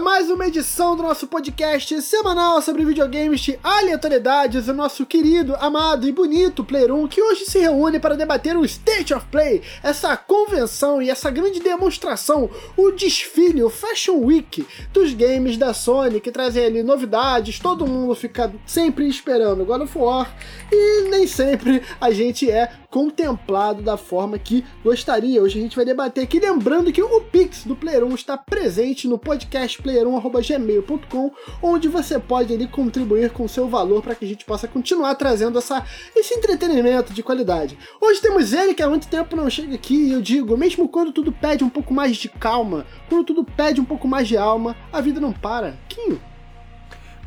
mais uma edição do nosso podcast semanal sobre videogames de aleatoriedades, o nosso querido, amado e bonito Player 1, que hoje se reúne para debater o State of Play, essa convenção e essa grande demonstração, o desfile, o Fashion Week dos games da Sony, que trazem ali novidades, todo mundo fica sempre esperando God of War, e nem sempre a gente é contemplado da forma que gostaria. Hoje a gente vai debater aqui, lembrando que o Pix do Player 1 está presente no podcast player1.gmail.com, onde você pode ali contribuir com seu valor para que a gente possa continuar trazendo essa, esse entretenimento de qualidade. Hoje temos ele que há muito tempo não chega aqui e eu digo, mesmo quando tudo pede um pouco mais de calma, quando tudo pede um pouco mais de alma, a vida não para. Quinho.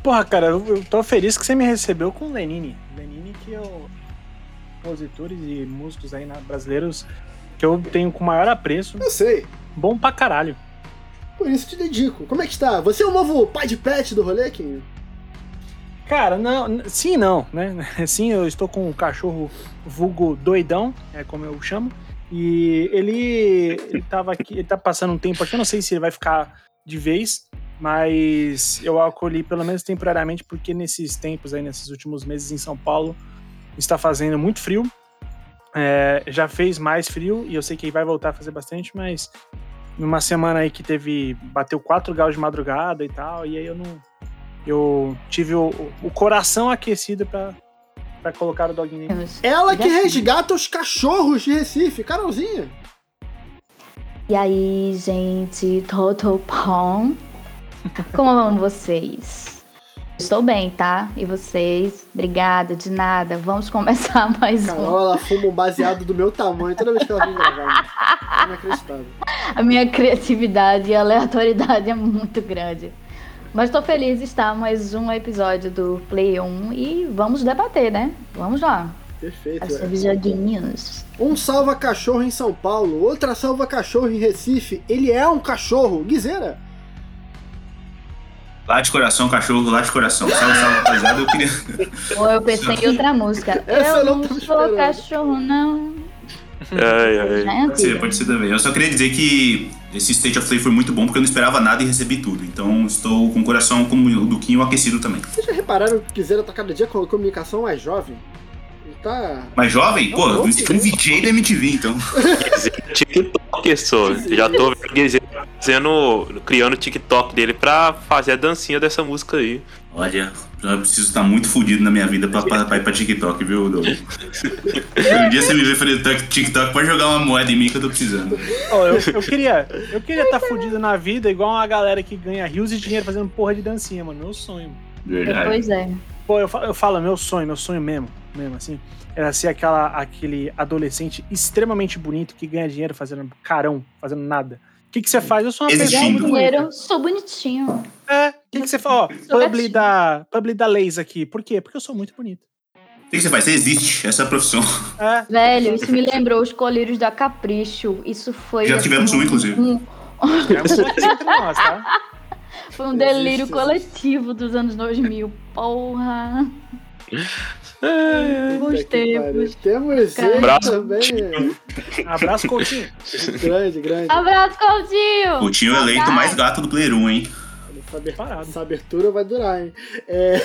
Porra, cara, eu tô feliz que você me recebeu com o Lenine. Lenine que eu compositores e músicos aí brasileiros que eu tenho com maior apreço. Eu sei. Bom pra caralho. Por isso te dedico. Como é que está? Você é o novo pai de pet do rolê, Kim? Cara, não, sim não, né? Sim, eu estou com um cachorro vulgo doidão, é como eu chamo. E ele, ele tava aqui, ele tá passando um tempo aqui, eu não sei se ele vai ficar de vez, mas eu acolhi pelo menos temporariamente, porque nesses tempos aí, nesses últimos meses em São Paulo, está fazendo muito frio. É, já fez mais frio e eu sei que vai voltar a fazer bastante, mas numa semana aí que teve. bateu 4 graus de madrugada e tal, e aí eu não. Eu tive o, o coração aquecido para para colocar o doguinho Ela que resgata os cachorros de Recife, Carolzinha. E aí, gente, Total Pong. Como vão vocês? Estou bem, tá? E vocês? Obrigada, de nada. Vamos começar mais Carol, um. ela fuma um baseado do meu tamanho toda vez que ela vem gravar. Inacreditável. A minha criatividade e aleatoriedade é muito grande. Mas estou feliz de estar mais um episódio do Play 1 e vamos debater, né? Vamos lá. Perfeito. Os é. joguinhos. Um salva cachorro em São Paulo, outra salva cachorro em Recife. Ele é um cachorro. Guizeira. Lá de coração, cachorro, lá de coração. Salve, salve, rapaziada. Eu queria. Ou eu pensei em outra música. Essa eu não, não sou cachorro, não. Ai, ai. Pode ser, pode ser também. Eu só queria dizer que esse State of Play foi muito bom porque eu não esperava nada e recebi tudo. Então estou com o coração como o Duquinho aquecido também. Vocês já repararam que Zera tá cada dia com a comunicação mais jovem? Tá. Mais jovem? Pô, eu um VJ da MTV, então. TikTok, só. Já tô fazendo, criando o TikTok dele pra fazer a dancinha dessa música aí. Olha, eu preciso estar muito fodido na minha vida pra, pra, pra ir pra TikTok, viu, Douglas? um dia você me vê falando TikTok, pode jogar uma moeda em mim que eu tô precisando. Oh, eu, eu queria eu queria estar tá fudido na vida igual uma galera que ganha rios e dinheiro fazendo porra de dancinha, mano. Meu sonho. Verdade. Pois é. Pô, eu falo, eu falo, meu sonho, meu sonho mesmo, mesmo assim, era ser aquela, aquele adolescente extremamente bonito que ganha dinheiro fazendo carão, fazendo nada. O que, que você faz? Eu sou uma pessoa muito dinheiro, sou bonitinho. É, o que, que você faz? Ó, publi da, publi da Leis aqui. Por quê? Porque eu sou muito bonito. O que, que você faz? Você existe, essa é a profissão. É. Velho, isso me lembrou os colírios da Capricho. Isso foi. Já tivemos um, inclusive. Um... nós, tá? Foi um delírio coletivo dos anos 2000. Porra! Bons tempos. Temos ele Abraço. também. Abraço, Coutinho. grande, grande. Abraço, Coutinho. Coutinho é eleito mais gato do Player 1, hein? Essa, essa abertura vai durar, hein? É...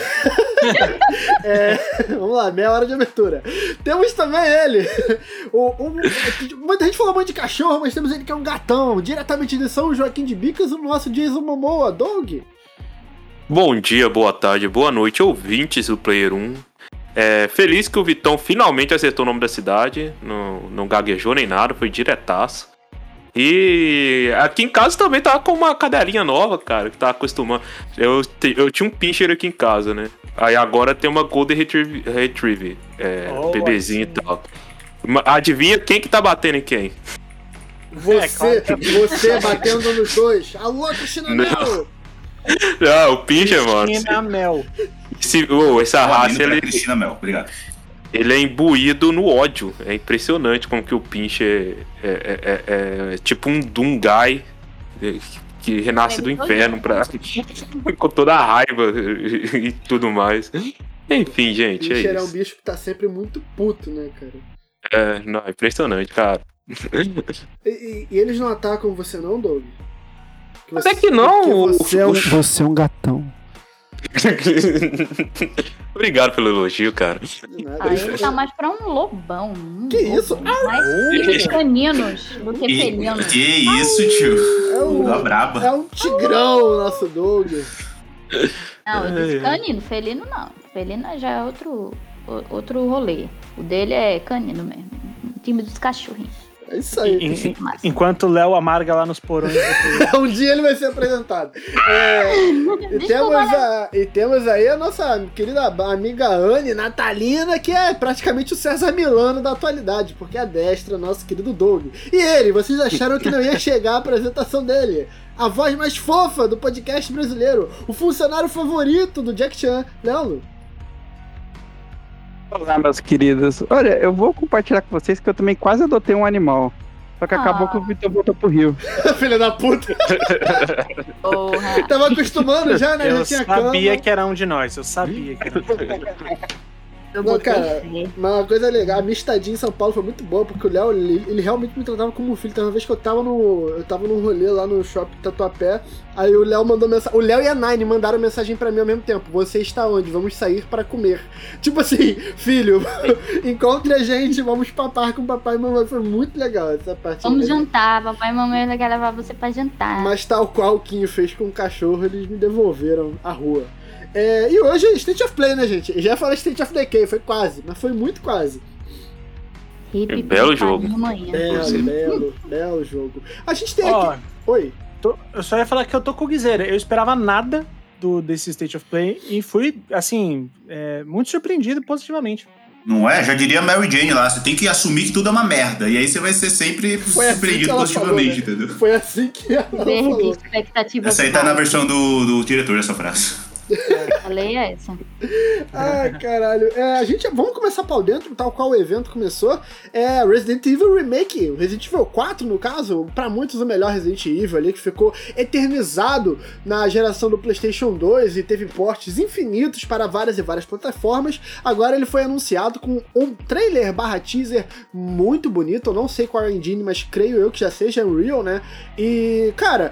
é... Vamos lá, meia hora de abertura. Temos também ele. O, o... Muita gente falou muito de cachorro, mas temos ele que é um gatão. Diretamente de São Joaquim de Bicas, o nosso Jason Momoa, Dog. Bom dia, boa tarde, boa noite, ouvintes do Player 1. É, feliz que o Vitão finalmente acertou o nome da cidade, não, não gaguejou nem nada, foi diretaço. E aqui em casa também tava com uma cadelinha nova, cara, que tava acostumando. Eu, eu tinha um pincher aqui em casa, né? Aí agora tem uma Golden Retriever, Retriever é, oh, bebezinho e tal. Adivinha quem que tá batendo em quem? Você, é, você batendo nos dois. Alô, Cristina Mel! Não, o pincher, mano. Cristina Mel. Se, oh, essa raça, ele... Cristina Mel, obrigado ele é imbuído no ódio. É impressionante como que o Pinche é, é, é, é tipo um Dungai que renasce do inferno pra, com toda a raiva e tudo mais. Enfim, gente. Pincher é, é um bicho que tá sempre muito puto, né, cara? É, não, é impressionante, cara. E, e, e, eles não atacam você, não, Doug? Até que não! Você é, um, você é um gatão. Obrigado pelo elogio, cara. Ah, ele tá mais pra um lobão. Um que isso? Mais caninos do que felinos. Que isso, tio? É um, tá braba. É um tigrão, nosso Doug. Não, eu disse canino, felino não. Felino já é outro, outro rolê. O dele é canino mesmo. O time dos cachorrinhos. É isso aí. Em, enquanto o Léo amarga lá nos porões. um dia ele vai ser apresentado. É, e, temos a, e temos aí a nossa querida amiga Anne Natalina, que é praticamente o César Milano da atualidade, porque é destra, nosso querido Doug. E ele, vocês acharam que não ia chegar a apresentação dele? A voz mais fofa do podcast brasileiro, o funcionário favorito do Jack Chan, Léo. Olá, meus queridos. Olha, eu vou compartilhar com vocês que eu também quase adotei um animal. Só que ah. acabou que o Vitor voltou pro Rio. Filha da puta. Tava acostumando já, né? Eu já tinha sabia cama. que era um de nós. Eu sabia que era um de nós. Não, cara, uma coisa legal, a minha estadia em São Paulo foi muito boa, porque o Léo, ele, ele, realmente me tratava como um filho. Teve uma vez que eu tava no. Eu tava num rolê lá no shopping Tatuapé, aí o Léo mandou mensagem. O Léo e a Nine mandaram mensagem pra mim ao mesmo tempo. Você está onde? Vamos sair para comer. Tipo assim, filho, encontre a gente, vamos papar com papai e mamãe. Foi muito legal essa parte. Vamos jantar, papai e mamãe vai levar você pra jantar. Mas tal qual o Quinho fez com o cachorro, eles me devolveram a rua. É, e hoje é State of Play, né, gente? Já falei State of Decay, foi quase, mas foi muito quase. É belo jogo. Belo, belo, belo jogo. A gente tem aqui. Oi. Tô, eu só ia falar que eu tô com o Guizeira. Eu esperava nada do, desse State of Play e fui, assim, é, muito surpreendido positivamente. Não é? Já diria Mary Jane lá, você tem que assumir que tudo é uma merda. E aí você vai ser sempre Foi assim surpreendido assim positivamente, falou, né? entendeu? Foi assim que ela falou. Expectativa Essa aí tá na versão do, do diretor dessa frase. Falei essa. Ai, caralho. É, a gente vamos começar pau dentro, tal qual o evento começou. É Resident Evil Remake, Resident Evil 4, no caso, para muitos o melhor Resident Evil ali, que ficou eternizado na geração do PlayStation 2 e teve portes infinitos para várias e várias plataformas. Agora ele foi anunciado com um trailer barra teaser muito bonito. Eu não sei qual é a engine, mas creio eu que já seja Unreal, né? E, cara.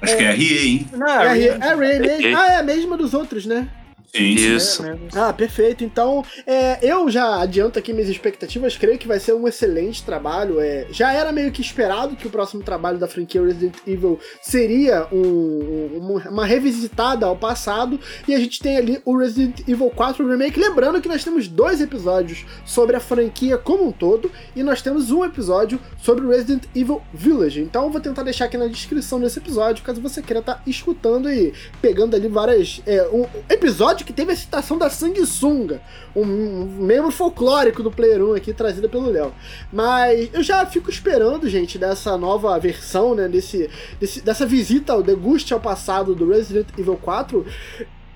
Acho é, que é RE, hein? Não, é RE, é RE mesmo. Ah, é a mesma dos outros, né? Sim, Isso. É, ah, perfeito. Então, é, eu já adianto aqui minhas expectativas, creio que vai ser um excelente trabalho. É, já era meio que esperado que o próximo trabalho da franquia Resident Evil seria um, um, uma revisitada ao passado, e a gente tem ali o Resident Evil 4 Remake. Lembrando que nós temos dois episódios sobre a franquia como um todo, e nós temos um episódio sobre o Resident Evil Village. Então, eu vou tentar deixar aqui na descrição desse episódio, caso você queira estar tá escutando e pegando ali várias. É, um episódio episódio que teve a citação da Sanguessunga, um, um membro folclórico do Player 1 aqui, trazida pelo Léo. Mas eu já fico esperando, gente, dessa nova versão, né, desse, desse, dessa visita ao deguste ao passado do Resident Evil 4,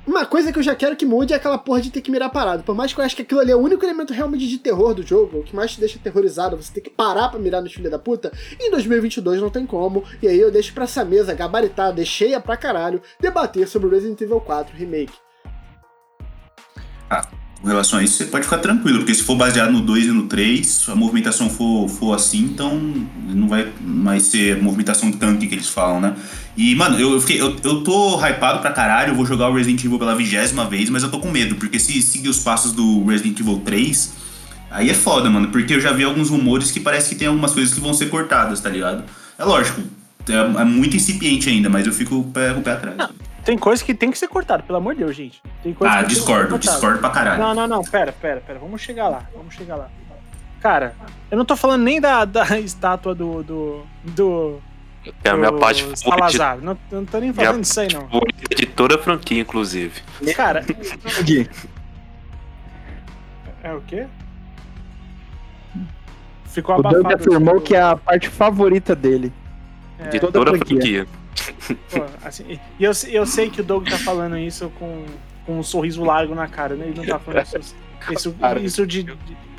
uma coisa que eu já quero que mude é aquela porra de ter que mirar parado. Por mais que eu acho que aquilo ali é o único elemento realmente de terror do jogo, o que mais te deixa aterrorizado, você ter que parar pra mirar nos filhos da puta, em 2022 não tem como. E aí eu deixo pra essa mesa gabaritada, cheia pra caralho, debater sobre o Resident Evil 4 Remake. Com relação a isso, você pode ficar tranquilo, porque se for baseado no 2 e no 3, a movimentação for, for assim, então não vai mais ser movimentação tanque que eles falam, né? E, mano, eu, fiquei, eu, eu tô hypado pra caralho, eu vou jogar o Resident Evil pela vigésima vez, mas eu tô com medo, porque se seguir os passos do Resident Evil 3, aí é foda, mano, porque eu já vi alguns rumores que parece que tem algumas coisas que vão ser cortadas, tá ligado? É lógico, é, é muito incipiente ainda, mas eu fico com o pé atrás. Não. Tem coisa que tem que ser cortada, pelo amor de Deus, gente. Tem coisa ah, discordo, discordo pra caralho. Não, não, não, pera, pera, pera. Vamos chegar lá, vamos chegar lá. Cara, eu não tô falando nem da, da estátua do. do. do é a minha parte Salazar. Não, não tô nem falando disso aí, não. De toda a franquia, inclusive. Cara. é o quê? Ficou abafado. O Doug afirmou que é a parte favorita dele. É. De toda, toda a franquia. franquia. Pô, assim, e eu, eu sei que o Doug tá falando isso com, com um sorriso largo na cara, né? Ele não tá falando isso, isso, isso de,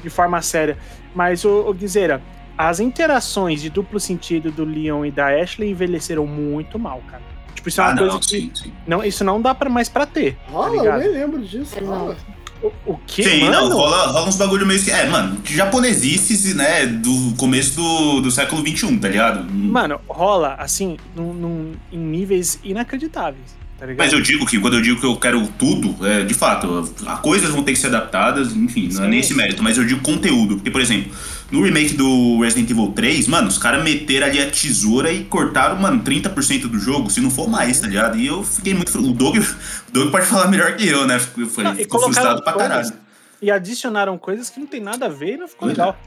de, forma séria. Mas, o, o Guizeira, as interações de duplo sentido do Leon e da Ashley envelheceram muito mal, cara. Tipo, isso é uma ah, coisa não, que. Sim, sim. Não, isso não dá pra, mais pra ter. Ah, tá eu nem lembro disso. O, o que, Sim, mano? não, rola, rola uns bagulho meio que. É, mano, japonesices, né, do começo do, do século XXI, tá ligado? Mano, rola, assim, num, num- em níveis inacreditáveis, tá ligado? Mas eu digo que quando eu digo que eu quero tudo, é, de fato, as coisas vão ter que ser adaptadas, enfim, não é Sim. nem esse mérito, mas eu digo conteúdo. Porque, por exemplo, no remake do Resident Evil 3, mano, os caras meteram ali a tesoura e cortaram, mano, 30% do jogo, se não for mais, tá ligado? E eu fiquei muito. O Doug, o Doug pode falar melhor que eu, né? Não, e ficou colocaram frustrado pra caralho. E adicionaram coisas que não tem nada a ver e não ficou Pois legal.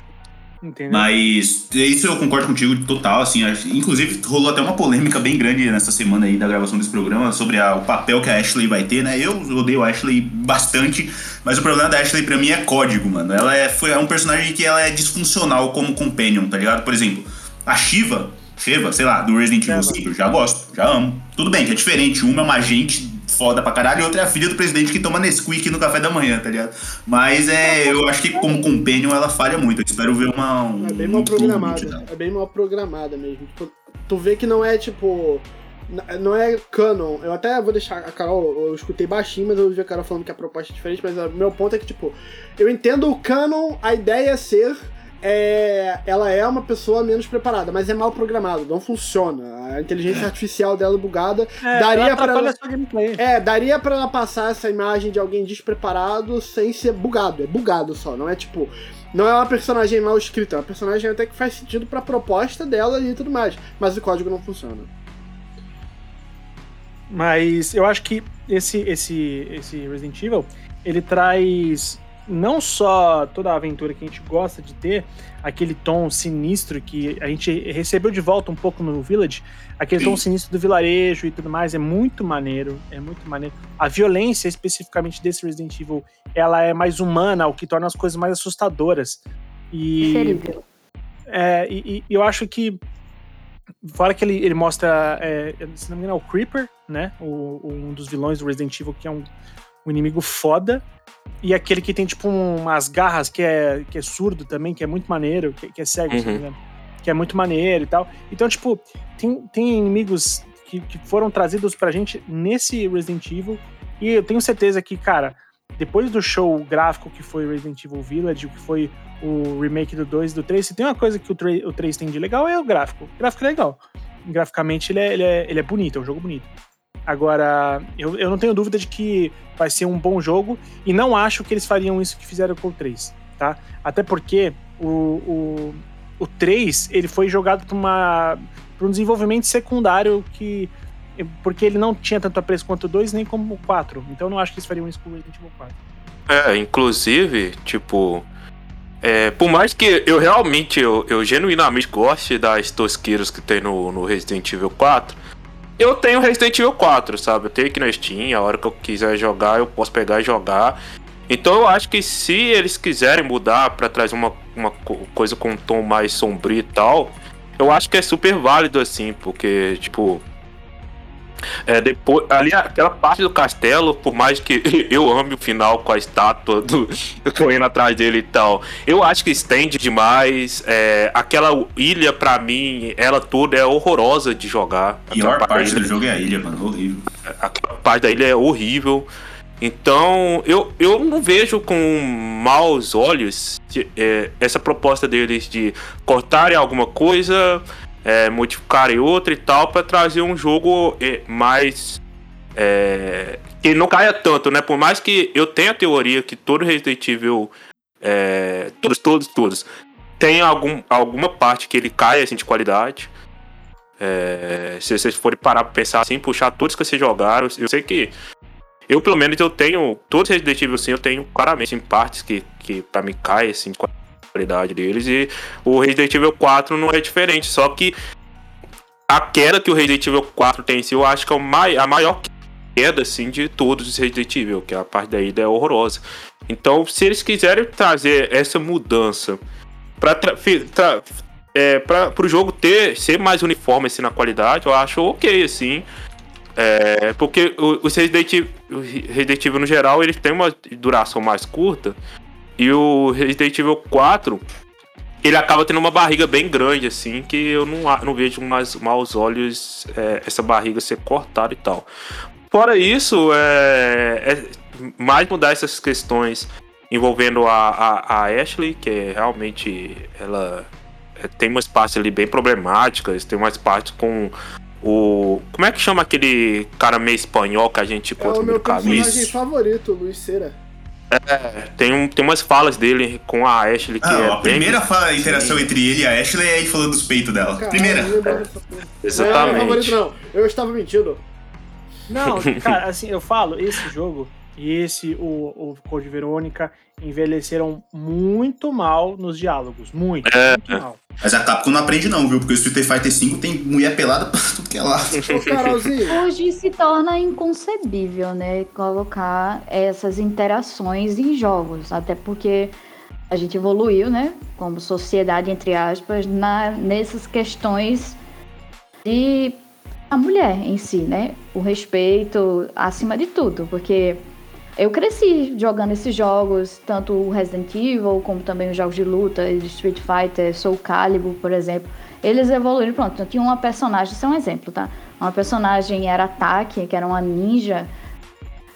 Entendeu? Mas isso eu concordo contigo total, assim. Inclusive, rolou até uma polêmica bem grande nessa semana aí da gravação desse programa sobre a- o papel que a Ashley vai ter, né? Eu odeio a Ashley bastante, mas o problema da Ashley pra mim é código, mano. Ela é, foi, é um personagem que ela é disfuncional como companion, tá ligado? Por exemplo, a Shiva, Shiva, sei lá, do Resident Evil Shiva. 5, eu já gosto, já amo. Tudo bem que é diferente, uma é uma agente foda pra caralho e outra é a filha do presidente que toma Nesquik no café da manhã, tá ligado? Mas é, eu acho que como companion ela falha muito. Eu espero ver uma. Um, É bem mal um programada. É bem mal programada mesmo. Tipo, tu vê que não é tipo. Não é canon. Eu até vou deixar a Carol. Eu escutei baixinho, mas eu ouvi a Carol falando que a proposta é diferente. Mas o meu ponto é que, tipo, eu entendo o canon, a ideia é ser. É, ela é uma pessoa menos preparada, mas é mal programado, não funciona. A inteligência artificial dela é bugada. É, daria atrapalha ela- a. É, daria pra ela passar essa imagem de alguém despreparado sem ser bugado. É bugado só, não é tipo. Não é uma personagem mal escrita, é uma personagem até que faz sentido pra proposta dela e tudo mais. Mas o código não funciona. Mas eu acho que esse, esse, esse Resident Evil, ele traz não só toda a aventura que a gente gosta de ter, aquele tom sinistro que a gente recebeu de volta um pouco no Village, aquele tom sinistro do vilarejo e tudo mais, é muito maneiro, é muito maneiro. A violência, especificamente desse Resident Evil, ela é mais humana, o que torna as coisas mais assustadoras. E Preferível. é, e, e eu acho que. Fora que ele, ele mostra, é, se não me engano, é o Creeper, né? O, um dos vilões do Resident Evil, que é um, um inimigo foda. E aquele que tem, tipo, um- umas garras que é, que é surdo também, que é muito maneiro, que, que é cego, se não me Uhum. engano. Que é muito maneiro e tal. Então, tipo, tem, tem inimigos que, que foram trazidos pra gente nesse Resident Evil. E eu tenho certeza que, cara, depois do show gráfico que foi Resident Evil Village, que foi o remake do 2 e do 3, se tem uma coisa que o 3, o 3 tem de legal é o gráfico. O gráfico é legal. Graficamente ele é, ele é, ele é bonito, é um jogo bonito. Agora, eu, eu não tenho dúvida de que vai ser um bom jogo e não acho que eles fariam isso que fizeram com o 3, tá? Até porque o, o, o 3 ele foi jogado para um desenvolvimento secundário que porque ele não tinha tanto apreço quanto o 2 nem como o 4. Então eu não acho que eles fariam isso com o Resident Evil 4. É, inclusive, tipo. é, por mais que eu realmente, eu, eu genuinamente goste das tosqueiras que tem no, no Resident Evil 4, eu tenho Resident Evil 4, sabe? Eu tenho aqui na Steam, a hora que eu quiser jogar, eu posso pegar e jogar. Então eu acho que se eles quiserem mudar pra trazer uma, uma co- coisa com um tom mais sombrio e tal, eu acho que é super válido assim, porque, tipo. É, depois, ali aquela parte do castelo, por mais que eu ame o final com a estátua do correndo atrás dele e tal, eu acho que estende demais. É, aquela ilha, pra mim, ela toda é horrorosa de jogar. A pior Aquela parte da do ilha- jogo é a ilha, mano. Horrível. aquela parte da ilha é horrível. Então, eu, eu não vejo com maus olhos de- é, essa proposta deles de cortarem alguma coisa, é, modificarem outra e tal, para trazer um jogo é, mais. é, que não caia tanto, né? Por mais que eu tenha a teoria que todo Resident Evil. é, todos, todos, todos. Tem algum, alguma parte que ele cai assim, de qualidade. É, se vocês forem parar pra pensar assim, puxar todos que vocês jogaram, eu sei que eu, pelo menos, eu tenho. Todos os Resident Evil, sim, eu tenho claramente em partes que, que pra mim cai, assim, de qualidade deles. E o Resident Evil 4 não é diferente. Só que a queda que o Resident Evil 4 tem em si, eu acho que é o a maior queda, assim, de todos os Resident Evil, que a parte da ida é horrorosa. Então, se eles quiserem trazer essa mudança tra é, pra, pro jogo ter, ser mais uniforme assim, na qualidade, eu acho ok, assim. É, porque o- os Resident Evil, o Resident Evil, no geral, eles têm uma duração mais curta. E o Resident Evil 4, ele acaba tendo uma barriga bem grande, assim, que eu não, não vejo mais maus olhos é, essa barriga ser cortada e tal. Fora isso, é, é- mais mudar essas questões envolvendo a, a, a Ashley, que é realmente ela é, tem umas partes ali bem problemáticas, tem umas partes com o. Como é que chama aquele cara meio espanhol que a gente É encontra o meu no personagem caminho? favorito, Luiz Cera. É, tem, um, tem umas falas dele com a Ashley que Ah, é a bem- primeira fala, interação entre ele e a Ashley é ele falando dos peitos dela. Caralho, Primeira. Não é Exatamente. favorito, não. Eu estava mentindo. Não, cara, assim, eu falo, esse jogo esse, o, o Code Verônica, envelheceram muito mal nos diálogos. Muito, É, muito é. mal. Mas a Capcom não aprende não, viu? Porque o Street Fighter V tem mulher pelada pra tudo que é lá. Hoje se torna inconcebível, né, colocar essas interações em jogos, até porque a gente evoluiu, né, como sociedade entre aspas, na, nessas questões de a mulher em si, né, o respeito acima de tudo, porque eu cresci jogando esses jogos, tanto o Resident Evil como também os jogos de luta, Street Fighter, Soul Calibur, por exemplo. Eles evoluíram, pronto. Tinha uma personagem, isso é um exemplo, tá? Uma personagem era Taki, que era uma ninja.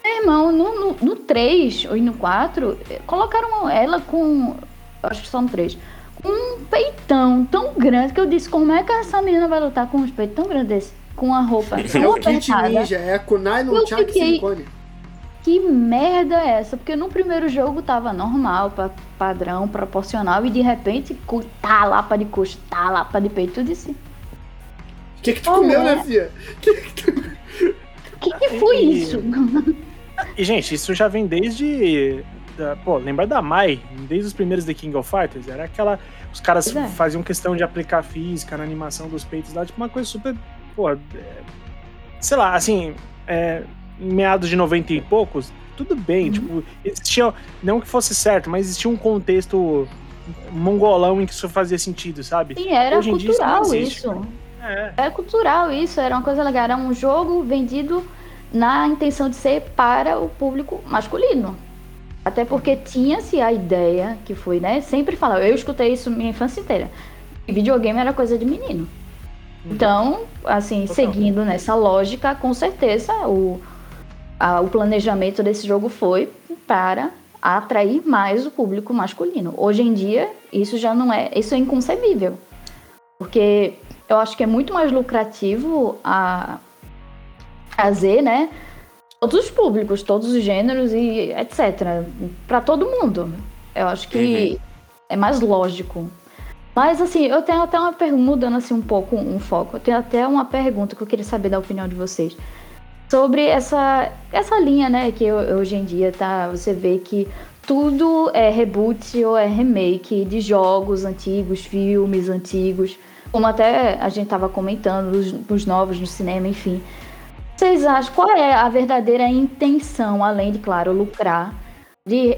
Meu irmão, no, no, no 3 ou no 4, eh, colocaram ela com. Acho que só no 3. Com um peitão tão grande que eu disse: como é que essa menina vai lutar com um peito tão grande desse? Com a roupa é o Kit. Ninja, é a Kunai no Chak Silicone. Que merda é essa? Porque no primeiro jogo tava normal, pa- padrão, proporcional, e de repente cu- tá lapa de coxa, tá lapa de peito, tudo isso. O que que tu Oh, comeu, é. né, Fia? O que, que foi E- isso? E, gente, isso já vem desde. Da, pô, lembra da Mai? Desde os primeiros The King of Fighters? Era aquela. Os caras é. faziam questão de aplicar física na animação dos peitos lá, tipo uma coisa super. Pô, é, sei lá, assim. É, meados de 90 e poucos, tudo bem. Uhum. Tipo, existia. Não que fosse certo, mas existia um contexto mongolão em que isso fazia sentido, sabe? Sim, era Hoje em dia isso não cultural existe, isso. É. É cultural isso, era uma coisa legal. Era um jogo vendido na intenção de ser para o público masculino. Até porque tinha-se a ideia, que foi, né? Sempre falava, eu escutei isso minha infância inteira. videogame era coisa de menino. Então, assim, Total. seguindo nessa lógica, com certeza o, a- o planejamento desse jogo foi para atrair mais o público masculino. Hoje em dia, isso já não é, isso é inconcebível. Porque eu acho que é muito mais lucrativo a trazer, né, todos os públicos, todos os gêneros e etc, para todo mundo. Eu acho que é mais lógico. Mas assim, eu tenho até uma pergunta, mudando assim um pouco um foco, eu tenho até uma pergunta que eu queria saber da opinião de vocês. Sobre essa, essa linha, né, que ho- hoje em dia tá, você vê que tudo é reboot ou é remake de jogos antigos, filmes antigos, como até a gente tava comentando, os, os novos no cinema, enfim. Vocês acham, qual é a verdadeira intenção, além de, claro, lucrar, de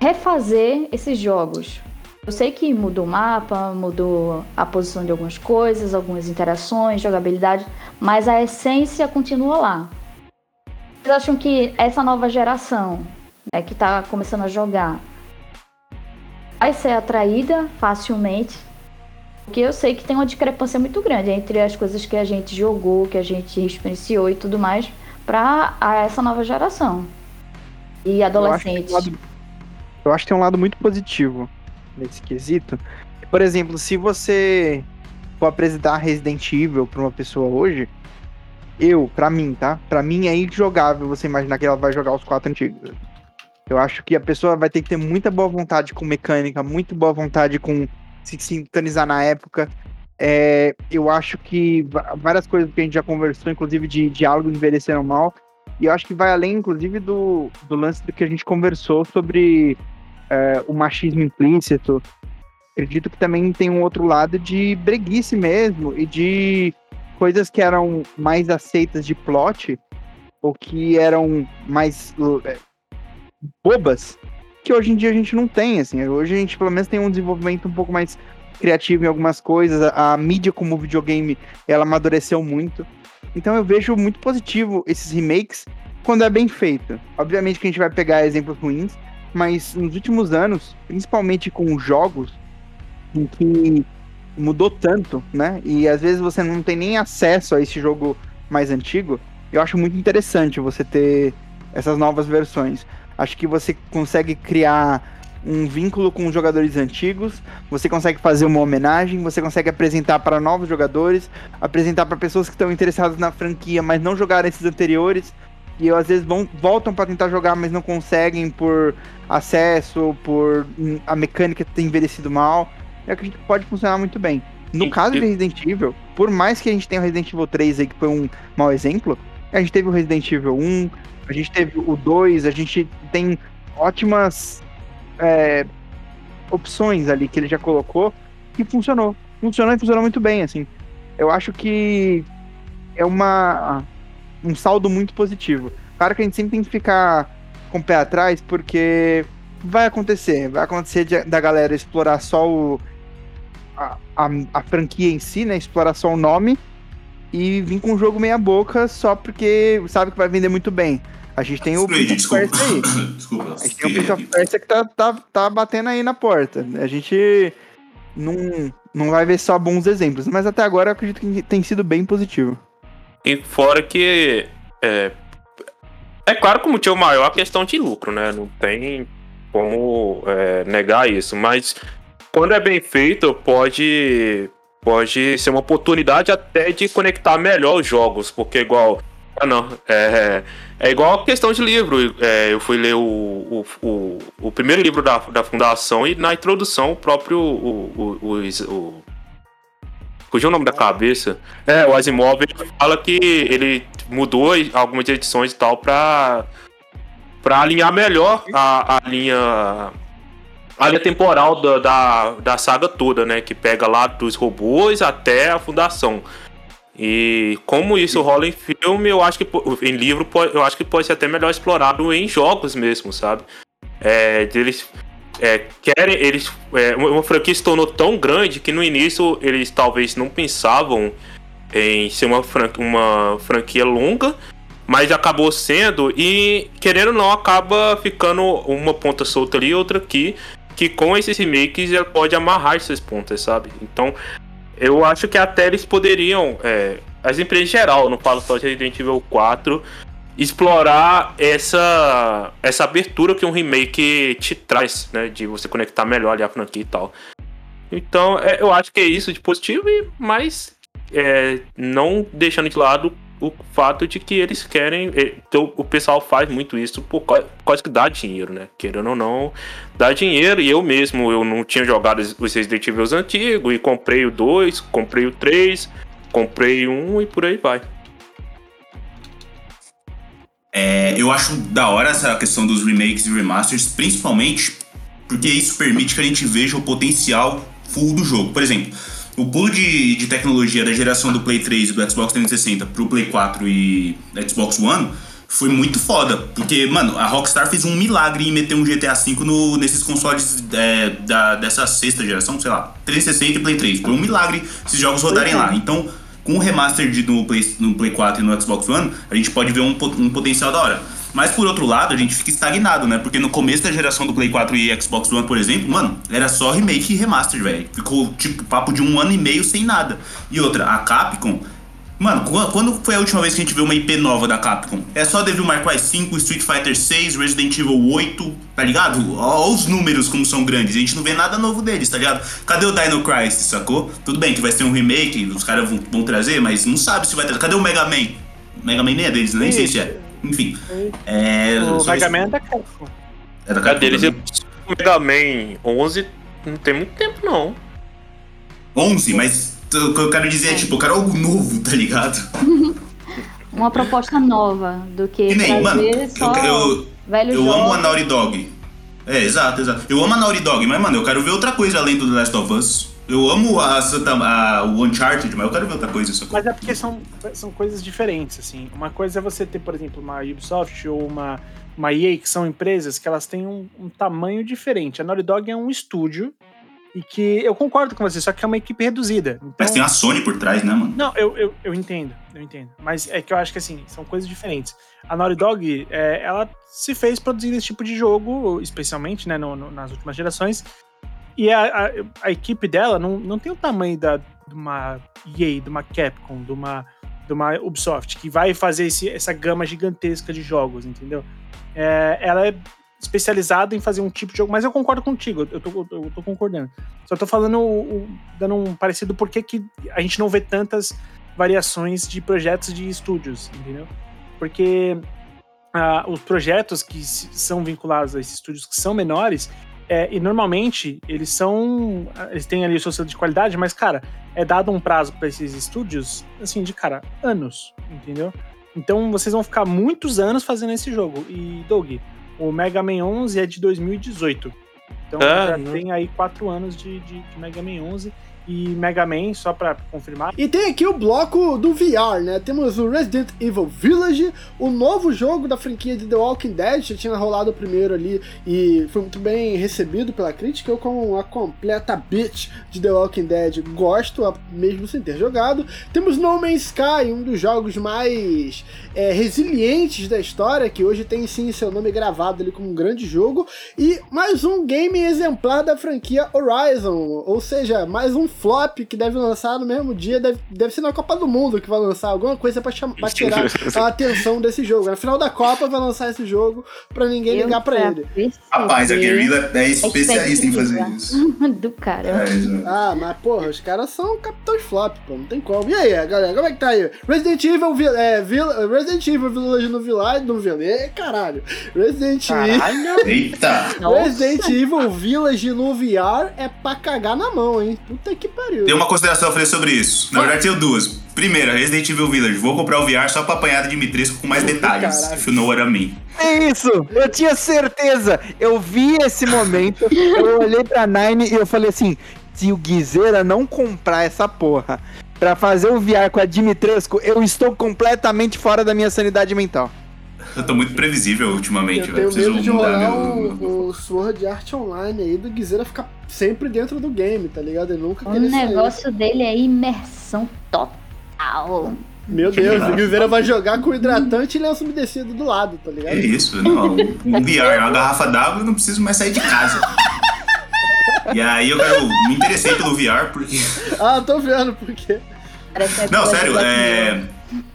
refazer esses jogos? Eu sei que mudou o mapa, mudou a posição de algumas coisas, algumas interações, jogabilidade, mas a essência continua lá. Vocês acham que essa nova geração né, que está começando a jogar vai ser atraída facilmente? Porque eu sei que tem uma discrepância muito grande entre as coisas que a gente jogou, que a gente experienciou e tudo mais, para essa nova geração. E adolescentes. Eu acho, que tem um lado, eu acho que tem um lado muito positivo nesse quesito. Por exemplo, se você for apresentar Resident Evil pra uma pessoa hoje, eu, pra mim, tá? Pra mim é injogável você imaginar que ela vai jogar os quatro antigos. Eu acho que a pessoa vai ter que ter muita boa vontade com mecânica, muito boa vontade com se sintonizar na época. É, eu acho que várias coisas que a gente já conversou, inclusive de diálogo, envelheceram mal. E eu acho que vai além, inclusive, do, do lance do que a gente conversou sobre é, o machismo implícito. Acredito que também tem um outro lado de breguice mesmo e de coisas que eram mais aceitas de plot ou que eram mais é, bobas que hoje em dia a gente não tem, assim. Hoje a gente pelo menos tem um desenvolvimento um pouco mais criativo em algumas coisas. A, a mídia como videogame, ela amadureceu muito. Então eu vejo muito positivo esses remakes quando é bem feito. Obviamente que a gente vai pegar exemplos ruins, mas nos últimos anos, principalmente com jogos em que mudou tanto, né? E às vezes você não tem nem acesso a esse jogo mais antigo. Eu acho muito interessante você ter essas novas versões. Acho que você consegue criar um vínculo com os jogadores antigos, você consegue fazer uma homenagem, você consegue apresentar para novos jogadores, apresentar para pessoas que estão interessadas na franquia, mas não jogaram esses anteriores, e às vezes vão, voltam para tentar jogar, mas não conseguem por acesso, por hum, a mecânica ter envelhecido mal. Eu acredito que pode funcionar muito bem. No Sim, caso eu- de Resident Evil, por mais que a gente tenha o Resident Evil 3 aí, que foi um mau exemplo, a gente teve o Resident Evil 1, a gente teve o 2, a gente tem ótimas é, opções ali que ele já colocou que funcionou. Funcionou e funcionou muito bem, assim. Eu acho que é uma um saldo muito positivo. Claro que a gente sempre tem que ficar com o pé atrás, porque vai acontecer. Vai acontecer de- da galera explorar só o, a, a, a franquia em si, né? Explorar só o nome e vir com um jogo meia boca só porque sabe que vai vender muito bem. A gente tem o Prince of. Persia aí. desculpa. A gente tem o Prince of Persia que tá, tá, tá batendo aí na porta. A gente não, não vai ver só bons exemplos, mas até agora eu acredito que tem sido bem positivo. E fora que. É, é claro que o motivo maior é a questão de lucro, né? Não tem como é, negar isso. Mas quando é bem feito, pode, pode ser uma oportunidade até de conectar melhor os jogos. Porque, igual. Ah, não. É, é igual a questão de livro. É, eu fui ler o, o, o, o primeiro livro da, da Fundação e na introdução o próprio. O, o, o, o, Fugiu o nome da cabeça. É, o Asimov fala que ele mudou algumas edições e tal pra, pra alinhar melhor a, a linha. A linha temporal da, da, da saga toda, né? Que pega lá dos robôs até a fundação. E como isso rola em filme, eu acho que em livro eu acho que pode ser até melhor explorado em jogos mesmo, sabe? É, eles é, querem eles é, uma franquia se tornou tão grande que no início eles talvez não pensavam em ser uma, fran uma franquia longa, mas acabou sendo e querendo ou não acaba ficando uma ponta solta ali outra aqui, que com esses remakes ela pode amarrar essas pontas, sabe? Então eu acho que até eles poderiam, é, as empresas em geral, não falo só de Resident Evil 4, explorar essa essa abertura que um remake te traz, né? De você conectar melhor ali a franquia e tal. Então, é, eu acho que é isso de positivo, mas é, não deixando de lado o fato de que eles querem. é, então, o pessoal faz muito isso por causa, que dá dinheiro, né? Querendo ou não, dá dinheiro. E eu mesmo, eu não tinha jogado os Resident Evil antigos, e comprei o 2, comprei o 3, comprei um e por aí vai. É, eu acho da hora essa questão dos remakes e remasters, principalmente porque isso permite que a gente veja o potencial full do jogo. Por exemplo, o pulo de, de tecnologia da geração do Play 3 e do Xbox 360 pro Play 4 e Xbox One foi muito foda. Porque, mano, a Rockstar fez um milagre em meter um GTA V no, nesses consoles é, da, dessa sexta geração, sei lá, 360 e Play 3. Foi um milagre esses jogos rodarem lá. Então, com o remaster de, no, Play, no Play 4 e no Xbox One, a gente pode ver um, um potencial da hora. Mas por outro lado, a gente fica estagnado, né? Porque no começo da geração do Play 4 e Xbox One, por exemplo, mano, era só remake e remaster, velho. Ficou tipo papo de um ano e meio sem nada. E outra, a Capcom. Mano, qu- quando foi a última vez que a gente viu uma IP nova da Capcom? É só Devil May Cry 5, Street Fighter 6, Resident Evil 8, tá ligado? Ó os números como são grandes. A gente não vê nada novo deles, tá ligado? Cadê o Dino Crisis, sacou? Tudo bem que vai ser um remake, os caras vão, vão trazer, mas não sabe se vai trazer. Cadê o Mega Man? Mega Man nem é deles, nem sei se é. Enfim. É. O Mega Man é da Capcom. É da Cadê Capcom eles? também? O Mega Man 11 não tem muito tempo, não. 11, mas o que eu quero dizer é, tipo, eu quero algo novo, tá ligado? Uma proposta nova do que Que nem, mano, só eu, eu, velho eu jogo. amo a Naughty Dog. É, exato, exato. Eu amo a Naughty Dog, mas, mano, eu quero ver outra coisa além do The Last of Us. Eu amo a Santa, a, o Uncharted, mas eu quero ver outra coisa, sacou? Mas é porque são, são coisas diferentes, assim. Uma coisa é você ter, por exemplo, uma Ubisoft ou uma, uma EA, que são empresas que elas têm um, um tamanho diferente. A Naughty Dog é um estúdio e que eu concordo com você, só que é uma equipe reduzida. Então, Mas tem a Sony por trás, né, mano? Não, eu, eu, eu entendo, eu entendo. Mas é que eu acho que assim, são coisas diferentes. A Naughty Dog, é, ela se fez produzindo esse tipo de jogo, especialmente né, no- no- nas últimas gerações. E a, a, a equipe dela não, não tem o tamanho da, de uma EA, de uma Capcom, de uma, de uma Ubisoft, que vai fazer esse, essa gama gigantesca de jogos, entendeu? é, ela é especializada em fazer um tipo de jogo, mas eu concordo contigo, eu tô, eu tô concordando. Só tô falando, dando um parecido por que a gente não vê tantas variações de projetos de estúdios, entendeu? Porque ah, os projetos que são vinculados a esses estúdios que são menores, é, e normalmente eles são. Eles têm ali o seu selo de qualidade, mas, cara, é dado um prazo para esses estúdios, assim, de cara, anos, entendeu? Então vocês vão ficar muitos anos fazendo esse jogo. E, Doug, o Mega Man 11 é de 2018. Então Ah, já não. tem aí quatro anos de, de, de Mega Man 11. E Mega Man, só pra confirmar, E tem aqui o bloco do VR, né? Temos o Resident Evil Village, o novo jogo da franquia de The Walking Dead, já tinha rolado o primeiro ali e foi muito bem recebido pela crítica. Eu, como uma completa bitch de The Walking Dead, gosto, mesmo sem ter jogado. Temos No Man's Sky, um dos jogos mais é, resilientes da história, que hoje tem sim seu nome gravado ali como um grande jogo. E mais um game exemplar da franquia Horizon, ou seja, mais um flop que deve lançar no mesmo dia, deve, deve ser na Copa do Mundo que vai lançar alguma coisa pra, cham- pra tirar a atenção desse jogo. Na final da Copa vai lançar esse jogo pra ninguém Eu ligar pra ele. Rapaz, a Guerrilla é especialista em fazer isso. Do cara. É. Ah, mas porra, os caras são capitães flop, pô, não tem como. E aí, galera, como é que tá aí? Resident Evil, Vi- é, Vil- Resident Evil Village no Village, no Village, caralho. Resident Evil. caralho, Eita! Resident Evil Village no VR é pra cagar na mão, hein? Puta que pariu. Tem uma consideração a fazer sobre isso. Na verdade, tenho duas. Primeira, Resident Evil Village. Vou comprar o VR só pra apanhar de Dimitrescu com mais detalhes. Caralho. If you know what I mean. É isso! Eu tinha certeza! Eu vi esse momento, eu olhei pra Nine e eu falei assim: se o Guizeira não comprar essa porra pra fazer o VR com a Dimitrescu, eu estou completamente fora da minha sanidade mental. Eu tô muito previsível ultimamente, Eu velho. tenho Preciso medo de rolar meu- o, o Sword Art Online aí do Guizeira ficar sempre dentro do game, tá ligado? Ele nunca O querer sair. negócio dele é imersão total. Meu Deus, o Guizeira vai jogar com hidratante e lenço umedecido do lado, tá ligado? É isso, não. Um VR, uma garrafa d'água, eu não preciso mais sair de casa. E aí eu, eu me interessei pelo VR porque. Ah, tô vendo, porque. Parece uma Não, coisa sério, é. Mirror.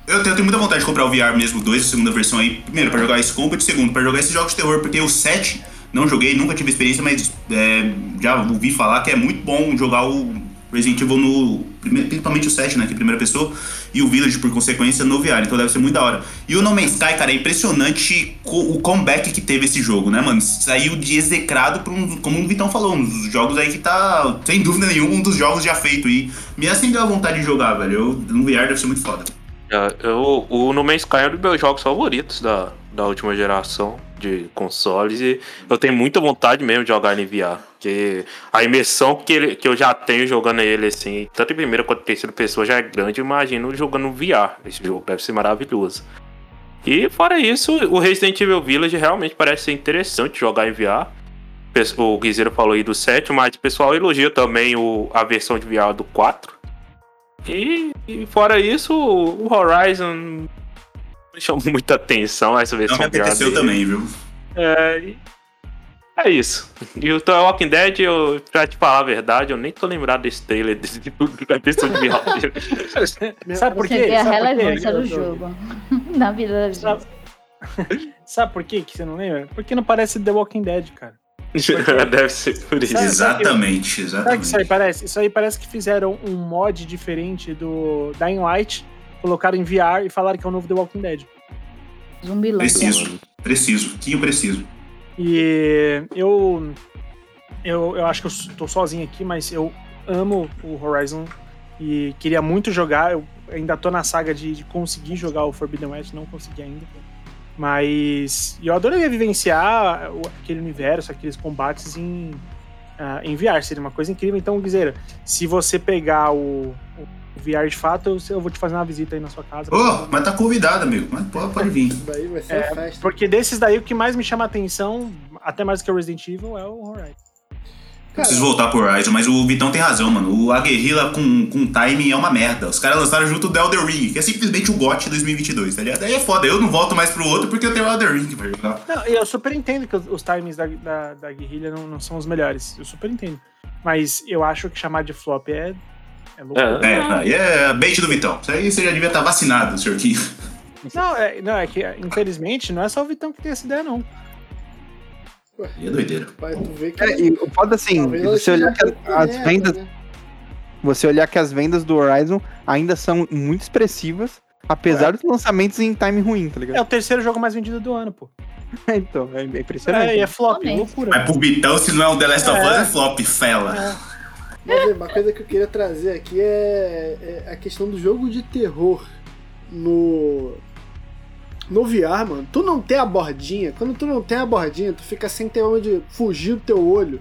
Eu tenho, eu tenho muita vontade de comprar o VR mesmo 2, a segunda versão aí. Primeiro, pra jogar esse Combat, segundo, pra jogar esses jogos de terror, porque o 7 não joguei, nunca tive experiência, mas é, já ouvi falar que é muito bom jogar o Resident Evil no. Principalmente o 7, né? Que é primeira pessoa, e o Village, por consequência, no VR, então deve ser muito da hora. E o No Man's Sky, cara, é impressionante o comeback que teve esse jogo, né, mano? Saiu de execrado por um. Como o Vitão falou, um dos jogos aí que tá, sem dúvida nenhuma, um dos jogos já feito. E me acendeu a vontade de jogar, velho. Eu, no VR deve ser muito foda. É, eu, o No Man's Sky é um dos meus jogos favoritos da, da última geração de consoles e eu tenho muita vontade mesmo de jogar ele em VR. Porque a imersão que, ele, que eu já tenho jogando ele, assim, tanto em primeira quanto em terceira pessoa já é grande, imagino jogando VR. Esse jogo deve ser maravilhoso. E fora isso, o Resident Evil Village realmente parece ser interessante jogar em VR. O Guizeiro falou aí do 7, mas o pessoal elogia também o, a versão de VR do 4. E, e fora isso, o Horizon me chamou muita atenção essa Não versão me VR apeteceu dele. também, viu? É, é isso. E o The Walking Dead, eu, pra te falar a verdade, eu nem tô lembrado desse trailer desse, da versão de dele. sabe por Você quê? vê a Sabe por quê? relevância do jogo. Na vida da gente. Sabe, sabe por quê que você não lembra? Porque não parece The Walking Dead, cara. Deve ser por isso. Sabe- Exatamente, Sabe o que exatamente. isso aí parece? Isso aí parece que fizeram um mod diferente do Dying Light, colocaram em VR e falaram que é o novo The Walking Dead. Zumbilão. Preciso, preciso, que eu preciso. E eu, eu. Eu acho que eu tô sozinho aqui, mas eu amo o Horizon e queria muito jogar. Eu ainda tô na saga de, de conseguir jogar o Forbidden West, não consegui ainda. Mas eu adoraria vivenciar aquele universo, aqueles combates em, ah, em VR. Seria uma coisa incrível. Então, Guizeira, se você pegar o, o VR de fato, eu, eu vou te fazer uma visita aí na sua casa. Ô, mas tá convidado, amigo. Mas pode, pode vir. Daí vai ser É, festa. Porque desses daí, o que mais me chama a atenção, até mais do que o Resident Evil, é o Horizon. Eu Preciso voltar pro Horizon, mas o Vitão tem razão, mano. O A Guerrilla com, com timing é uma merda. Os caras lançaram junto do Elder Ring, que é simplesmente o GOT 2022, tá ligado? Aí é foda. Eu não volto mais pro outro porque eu tenho o Elder Ring pra jogar. Não, eu super entendo que os, os timings da, da, da guerrilha não, não são os melhores. Eu super entendo. Mas eu acho que chamar de flop é, é louco. É. É, aí é bait do Vitão. Isso aí você já devia estar vacinado, senhor Kim. Não, é, não, é que, infelizmente, não é só o Vitão que tem essa ideia, não. E é doideira. Vai, tu vê que. É, e o foda assim, você olhar que as vendas, né? você olhar que as vendas do Horizon ainda são muito expressivas, apesar dos lançamentos em time ruim, tá É ligado? o terceiro jogo mais vendido do ano, pô. então, é é impressionante. É, e é flop, loucura. Mas pro Vitão, se não é um The Last of Us, É. é flop, fela. Mas uma coisa que eu queria trazer aqui é, é a questão do jogo de terror no. No VR, mano. Tu não tem a bordinha. Quando tu não tem a bordinha, tu fica sem ter onde fugir do teu olho.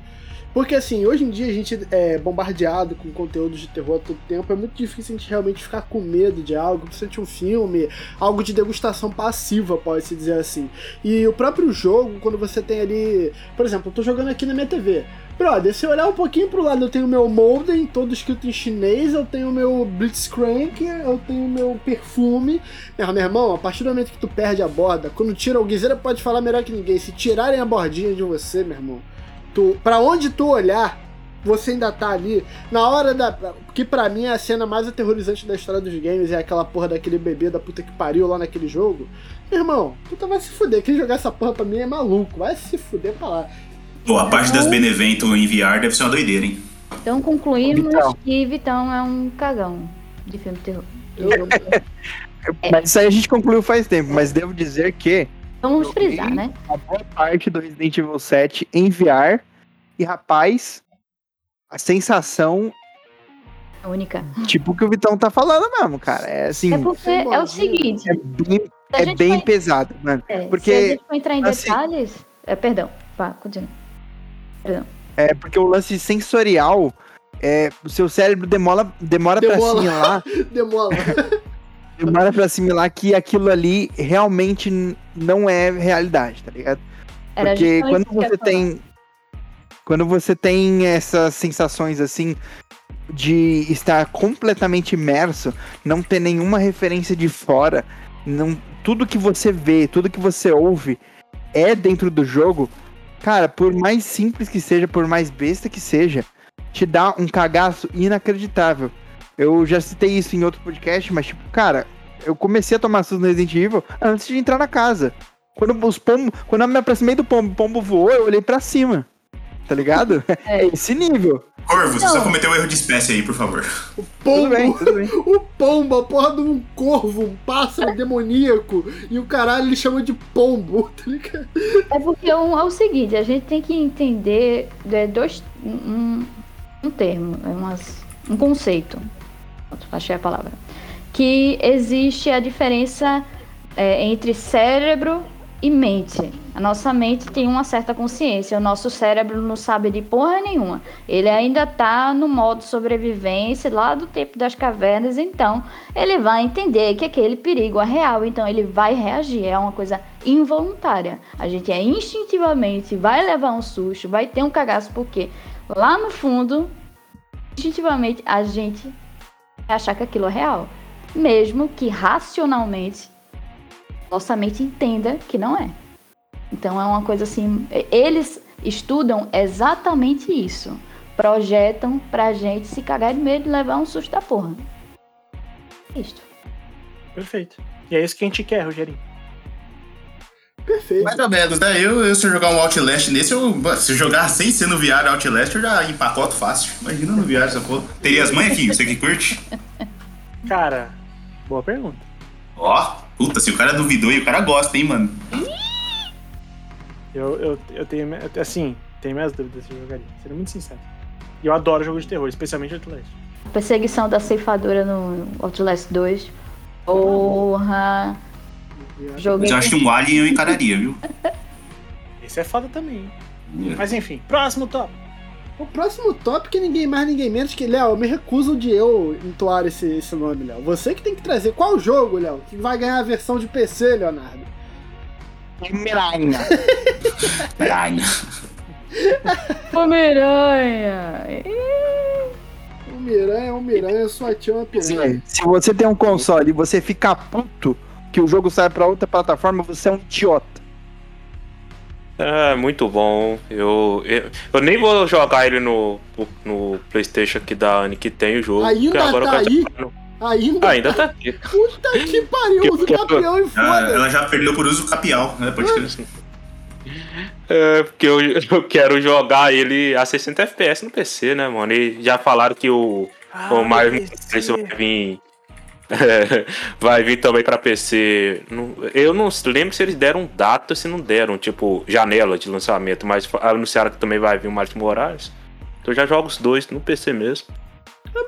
Porque assim, hoje em dia a gente é bombardeado com conteúdos de terror a todo tempo. É muito difícil a gente realmente ficar com medo de algo, principalmente um filme, algo de degustação passiva, pode-se dizer assim. E o próprio jogo, quando você tem ali. Por exemplo, eu tô jogando aqui na minha TV. Brother, se eu olhar um pouquinho pro lado, eu tenho meu modem, todo escrito em chinês, eu tenho meu Blitzcrank, eu tenho meu perfume. Meu, meu irmão, a partir do momento que tu perde a borda, quando tira o Guiseira pode falar melhor que ninguém. Se tirarem a bordinha de você, meu irmão, tu, pra onde tu olhar, você ainda tá ali. Na hora da. Que pra mim é a cena mais aterrorizante da história dos games, é aquela porra daquele bebê da puta que pariu lá naquele jogo. Meu irmão, tu vai se fuder. Quem jogar essa porra pra mim é maluco. Vai se fuder pra lá. Pô, a parte das Benevento em VR deve ser uma doideira, hein? Então concluímos Vitão. que Vitão é um cagão de filme de terror. Eu, Mas isso aí a gente concluiu faz tempo, mas devo dizer que Vamos frisar, né? a boa parte do Resident Evil 7 em VR, e rapaz, a sensação, A única. tipo que o Vitão tá falando mesmo, cara. É assim, É porque é o seguinte. é bem, é bem vai- pesado, mano. é, porque, se a gente for entrar em assim- detalhes. É, perdão, vá, continua. É porque o lance sensorial, é, o seu cérebro demora, demora pra assimilar, demola. demora pra assimilar que aquilo ali realmente não é realidade, tá ligado? Era Porque quando você tem. Quando você tem essas sensações assim de estar completamente imerso, não ter nenhuma referência de fora, não, tudo que você vê, tudo que você ouve é dentro do jogo, cara, por mais simples que seja, por mais besta que seja, te dá um cagaço inacreditável. Eu já citei isso em outro podcast, mas tipo, cara, eu comecei a tomar susto no Resident Evil antes de entrar na casa. Quando os pombos, quando eu me aproximei do pombo, o pombo voou, eu olhei pra cima. Tá ligado? É. É esse nível. Corvo, você só cometeu um erro de espécie aí, por favor. Tudo Pombo. bem, tudo bem. O pombo, a porra de um corvo, um pássaro demoníaco. E o caralho ele chama de pombo, tá ligado? É porque é, um- é o seguinte, a gente tem que entender é, dois, um, um termo, é umas, um conceito. Achei a palavra. Que existe a diferença é, entre cérebro e mente. A nossa mente tem uma certa consciência, o nosso cérebro não sabe de porra nenhuma. Ele ainda tá no modo sobrevivência lá do tempo das cavernas, então ele vai entender que aquele perigo é real, então ele vai reagir, é uma coisa involuntária. A gente é instintivamente vai levar um susto, vai ter um cagaço porque lá no fundo, instintivamente a gente vai achar que aquilo é real, mesmo que racionalmente nossa mente entenda que não é. Então é uma coisa assim, eles estudam exatamente isso. Projetam pra gente se cagar de medo e levar um susto da porra. Isto. Perfeito. E é isso que a gente quer, Rogerinho. Perfeito. Mais ou menos, né? Eu, eu, se eu jogar um Outlast nesse, eu, se eu jogar sem ser no VR Outlast, eu já empacoto fácil. Imagina no VR essa porra. Teria as mães aqui, você que curte? Cara, boa pergunta. Ó, puta, se o cara duvidou e o cara gosta, hein, mano. Eu, eu, eu tenho, assim, tenho minhas dúvidas se eu jogaria. Sendo muito sincero. E eu adoro jogos de terror, especialmente Outlast. Perseguição da ceifadora no Outlast 2. Porra! Joguei. Mas eu acho que um Alien eu encararia, viu? Esse é foda também. hein? Mas enfim, próximo top. O próximo tópico é ninguém mais, ninguém menos que, Léo, eu me recuso de eu entoar esse, esse nome, Léo. Você que tem que trazer. Qual jogo, Léo, que vai ganhar a versão de PC, Leonardo? Miranha. Miranha. Homem-Aranha! O Miranha, sua tia é uma piranha. Se você tem um console e você fica puto que o jogo sai pra outra plataforma, você é um idiota. É, muito bom. Eu, eu, eu nem vou jogar ele no, no PlayStation aqui da Anne que tem o jogo. Ainda agora tá eu quero aí? jogar no, Ainda? Ainda tá aqui. Puta que pariu, usa o Que- campeão e Ah, foda. ela já perdeu por uso capial, né? Pode crer. É, porque eu, eu quero jogar ele a 60 FPS no PC, né, mano? E já falaram que o, Ah, o Mario vai vir. É, vai vir também pra PC. Eu não lembro se eles deram data ou se não deram, tipo, janela de lançamento, mas anunciaram que também vai vir o Martin Moraes. Então já jogo os dois no PC mesmo.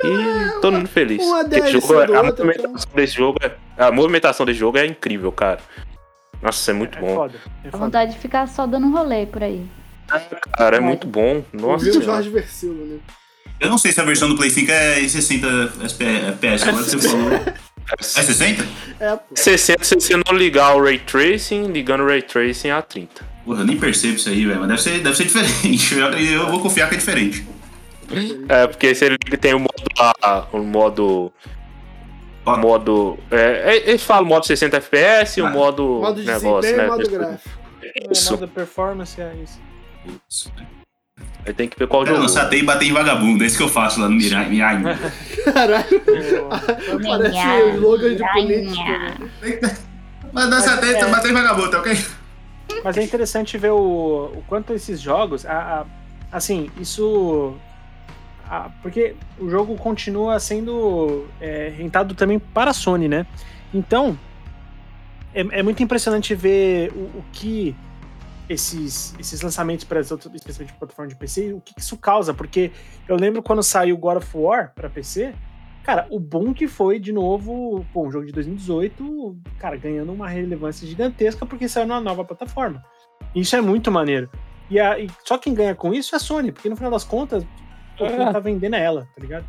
E tô muito feliz. uma Porque DLC jogo é- a, outro, movimentação desse jogo é, a movimentação desse jogo é incrível, cara. Nossa, é muito É bom. foda. É foda. vontade de ficar só dando rolê por aí. Cara, é muito bom. Nossa o. Jorge Versilo, né? Eu não sei se a versão do Play 5 é em 60 FPS, agora que você falou. É 60? É, pô. 60 se você não ligar o Ray Tracing, ligando o Ray Tracing a 30. Porra, eu nem percebo isso aí, velho. Mas deve ser, deve ser diferente. Eu, eu vou confiar que é diferente. É, porque se ele tem o modo lá, o modo. O modo. É, é, eles falam modo 60 FPS e o Ah, modo. Modo de negócio, né? modo gráfico. Isso. É, modo performance é isso. Putz. Aí tem que ver qual Quero jogo. lançar até e bater em vagabundo. É isso que eu faço lá no Mirai. Mirai. Caralho, parece um slogan de político, né? Mas dança até e bater em vagabundo, tá ok? Mas é interessante ver o, o quanto esses jogos. A, a- assim, isso. a- porque o jogo continua sendo é, rentado também para a Sony, né? Então, é, é muito impressionante ver o, o que esses, esses lançamentos para as outras, especialmente para plataforma de PC, o que isso causa. Porque eu lembro quando saiu God of War para PC. Cara, o bom que foi, de novo, pô, um jogo de 2018, cara, ganhando uma relevância gigantesca porque saiu numa nova plataforma. Isso é muito maneiro. E, a, e só quem ganha com isso é a Sony, porque no final das contas, quem É. tá vendendo é ela, tá ligado?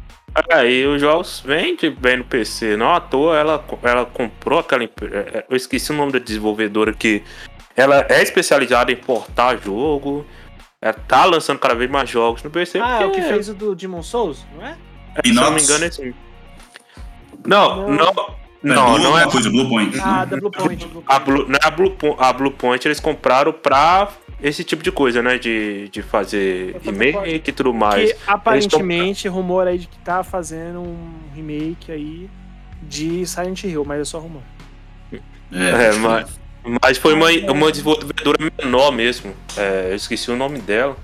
Aí os jogos vendem bem no PC. Não à toa ela, ela comprou aquela. é, Eu esqueci o nome da desenvolvedora que. Ela é especializada em portar jogo. Ela tá lançando cada vez mais jogos no PC. Ah, é o que fez o do Demon Souls, não é? Se eu não me engano, é esse. Não, Não. não. Não, não é. coisa, Blue Point. Ah, da Blue Point. Blue A Point. Blue, não é a Blue, Point, a Blue Point eles compraram pra esse tipo de coisa, né? De, de fazer remake e tudo mais. Que aparentemente rumor aí de que tá fazendo um remake aí de Silent Hill, mas é só rumor. É, mas, mas foi uma, uma desenvolvedora menor mesmo. É, eu esqueci o nome dela.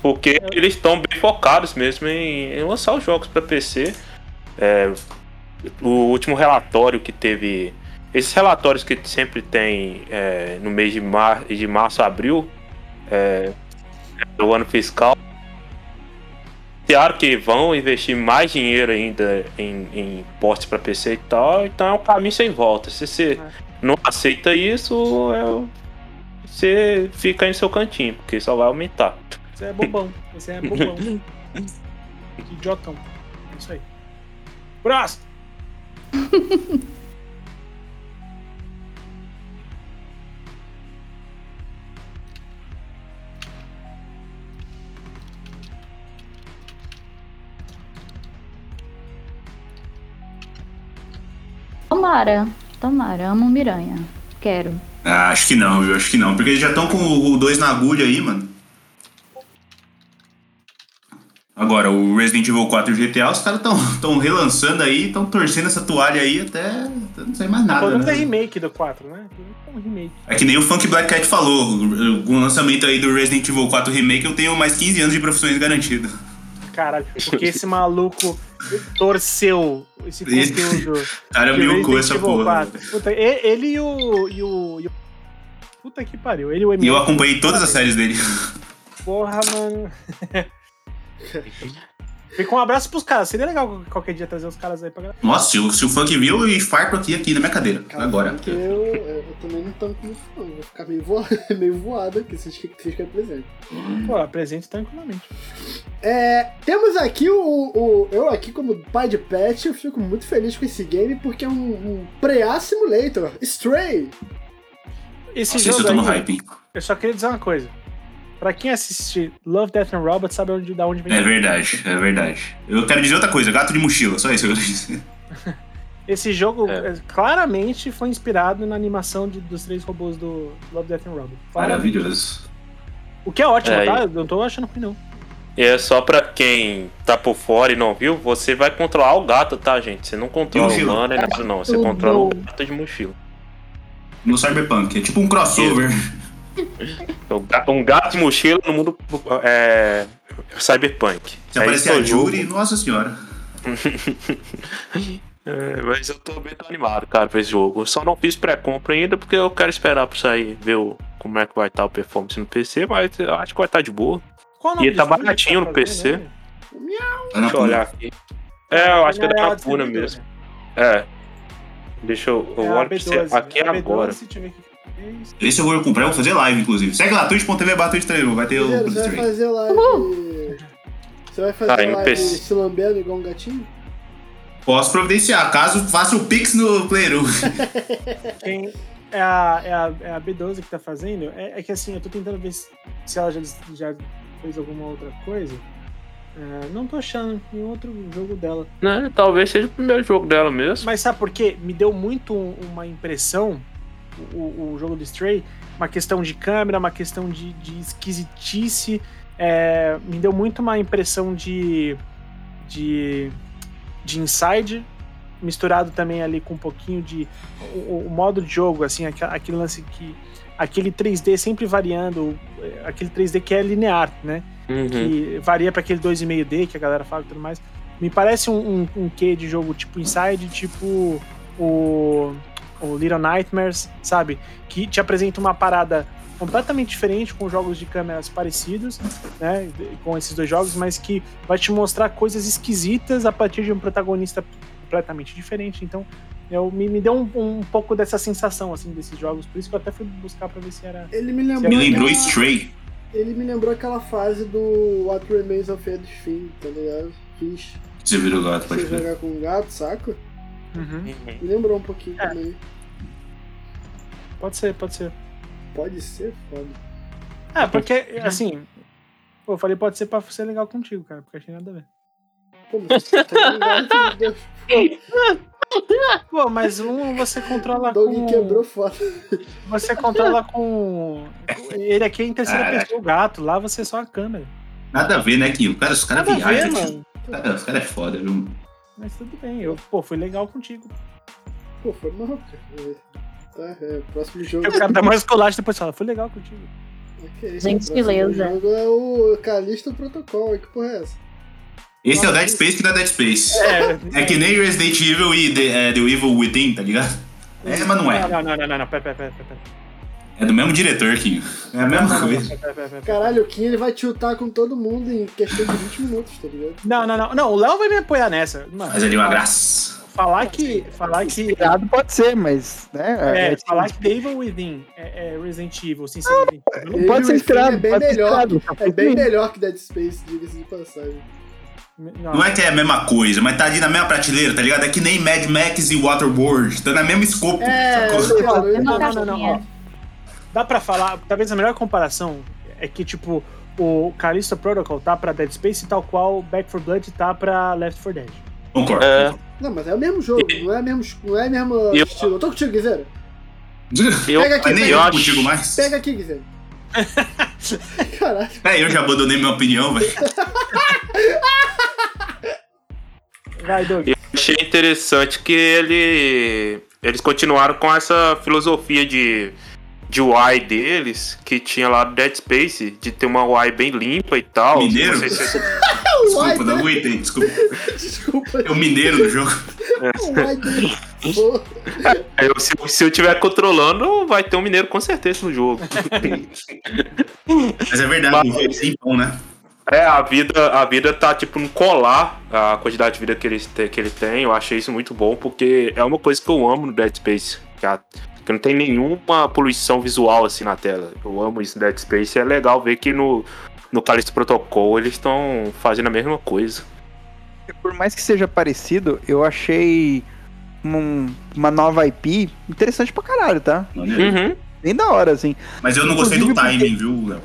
Porque eles estão bem focados mesmo em, em lançar os jogos para PC. É, o último relatório que teve. Esses relatórios que sempre tem é, no mês de, mar, de março, abril, é, do ano fiscal. Claro que vão investir mais dinheiro ainda em, em portes para PC e tal, então é um caminho sem volta. Se você não aceita isso, é, você fica no seu cantinho, porque só vai aumentar. Esse é bobão. Esse é bobão. que idiotão. É isso aí. Próximo! Tomara. Tomara. Amo Miranha. Quero. Ah, acho que não, viu? Acho que não. Porque eles já estão com o 2 na agulha aí, mano. Agora, o Resident Evil 4 e o GTA, os caras estão tão relançando aí, estão torcendo essa toalha aí até, não sei mais nada, Pelo menos é né? remake do 4, né? É um remake. É que nem o Funk Black Cat falou, com o lançamento aí do Resident Evil 4 Remake, eu tenho mais 15 anos de profissões garantidas. Caralho, porque esse maluco torceu esse conteúdo. Cara milcou essa porra. 4. Puta, ele e o, e o. e o- Puta que pariu. Ele e o E eu acompanhei todas as séries dele. Porra, mano. Fica um abraço pros caras. Seria legal qualquer dia trazer os caras aí pra galera. Nossa, se o, se o Funk viu, eu infarto aqui, aqui na minha cadeira. Cara, Agora. eu, eu, eu também não tanco muito não. Vou ficar meio, voado, meio voado aqui, vocês que vocês querem presente. Pô, apresente tranquilamente. É, temos aqui o, o- Eu aqui, como pai de pet, eu fico muito feliz com esse game porque é um, um Preá Simulator. Stray! Esse Não sei se eu jogo tô no aí, hype. eu só queria dizer uma coisa. Pra quem assiste Love, Death and Robots, sabe onde, da onde vem. É verdade, é verdade. Eu quero dizer outra coisa, gato de mochila, só isso que eu quero dizer. Esse jogo É. eh, claramente foi inspirado na animação de- dos três robôs do Love, Death and Robots. Maravilhoso. O que é ótimo, É, tá? Eu não tô achando ruim, não. E é só pra quem tá por fora e não viu, você vai controlar o gato, tá, gente? Você não controla o humano, é nada não. Você controla o gato de mochila. No Cyberpunk. É tipo um crossover. Um ga- Um gato de mochila no mundo é, cyberpunk. Se É aparecer a. Jury, nossa senhora. É, mas eu tô bem animado, cara, pra esse jogo. Eu só não fiz pré-compra ainda porque eu quero esperar pra sair, ver o- como é que vai estar o performance no PC, mas eu acho que vai estar de boa. E ele tá baratinho no fazendo PC. Tá na Deixa eu olhar aqui. É, eu acho que é da Capuna mesmo. É. Deixa eu. Eu É olho pra você B12, aqui B12, agora. O. Esse eu vou comprar, eu vou fazer live, inclusive. Segue lá, twitch.tv barra vai ter o Guerreiro, você vai stream. fazer live. Você vai fazer no live se lambendo igual um gatinho? Posso providenciar, caso faça o Pix no Player 1. Quem é a, é, a, é a B12 que tá fazendo? É, é que assim, eu tô tentando ver se, se ela já, já fez alguma outra coisa. É, não tô achando nenhum outro jogo dela. Né, talvez seja o primeiro jogo dela mesmo. Mas sabe por quê? Me deu muito um- uma impressão, o, o jogo do Stray, uma questão de câmera, uma questão de, de esquisitice. é, me deu muito uma impressão de, de, de Inside, misturado também ali com um pouquinho de. O, o modo de jogo, assim, aquele lance que. Aquele 3D sempre variando, aquele 3D que é linear, né? Uhum. que varia para aquele 2,5D que a galera fala e tudo mais. Me parece um, um, um quê de jogo tipo Inside, tipo o, o Little Nightmares, sabe? Que te apresenta uma parada completamente diferente com jogos de câmeras parecidos, né? Com esses dois jogos, mas que vai te mostrar coisas esquisitas a partir de um protagonista completamente diferente. Então, eu, me, me deu um, um pouco dessa sensação, assim, desses jogos. Por isso que eu até fui buscar pra ver se era. Ele me lembrou. Me lembrou aquela- Stray. Ele me lembrou aquela fase do What Remains of Edith Finn, tá ligado? Fiz. Você virou gato, pode Você jogar com um gato, saca? Uhum. Me lembrou um pouquinho É. também. Pode ser, pode ser. Pode ser foda. É, porque, assim. Pô, eu falei, pode ser pra ser legal contigo, cara, porque achei nada a ver. Pô, mas você tá ligado? Pô, mas um você controla O Doug com. quebrou foda. Você controla com. Ele aqui é em terceira Caraca. pessoa, o gato. Lá você é só a câmera. Nada a ver, né, Kim? O cara, os caras viajam. Cara, Os caras é foda, viu? Mas tudo bem. Eu, pô, fui legal contigo. Pô, foi mal, cara. Tá, é, próximo jogo. O cara dá mais colagem depois fala, fui legal contigo. Ok, Gentileza. O próximo jogo é o Calista Protocol. Que porra é essa? Esse é o Dead Space que é Dead Space. É, É que nem Resident Evil e The, é, The Evil Within, tá ligado? É, mas não é. Não, não, não, não, não. Pera, pera, pera, pera. É do mesmo diretor, Kim. É a mesma coisa. Caralho, o Kim ele vai tiltar com todo mundo em questão de 20 minutos, tá ligado? Não, não, não. Não, o Léo vai me apoiar nessa. Mano, Mas ali uma graça. falar que. Falar que. Inspirado pode ser, mas, né? É, é- falar que The Evil Within é, é Resident Evil, sem ser Resident Evil. Ele pode ser inspirado, É bem melhor. que- É bem melhor que Dead Space, diga-se de passagem. Não, Não é que é a mesma coisa, mas tá ali na mesma prateleira, tá ligado? É que nem Mad Max e Waterboard. Tá na mesma escopo. É, sacou? eu Não, entendo. não, não, não. Dá pra falar, talvez a melhor comparação é que, tipo, o Callisto Protocol tá pra Dead Space tal qual Back 4 Blood tá pra Left 4 Dead. Concordo. É. Não, mas é o mesmo jogo, não é mesmo, não é mesmo Eu- estilo. Eu tô contigo, Guizeira. Eu, Pega aqui, Mas nem pega eu acho- contigo mais. Pega aqui, Guizeira. Caralho. É, eu já abandonei minha opinião, velho. Vai, Doug. eu achei interessante que ele, eles continuaram com essa filosofia de, de UI deles, que tinha lá no Dead Space, de ter uma UI bem limpa e tal. Mineiro? Não se- Desculpa, não aguentei, desculpa. Desculpa. É o mineiro no jogo. Pô, eu- se, se eu estiver controlando, vai ter um mineiro com certeza no jogo. Mas é verdade, o jogo é sem pão, né? É, a vida, a vida tá tipo no colar a quantidade de vida que ele, te- que ele tem. Eu achei isso muito bom, porque é uma coisa que eu amo no Dead Space. Que, a- que não tem nenhuma poluição visual assim na tela. Eu amo isso no Dead Space. É legal ver que no, no Callisto Protocol eles estão fazendo a mesma coisa. Por mais que seja parecido, eu achei um- uma nova IP interessante pra caralho, tá? Uhum. Bem da hora, assim. Mas eu não gostei do Inclusive, timing, viu, Léo?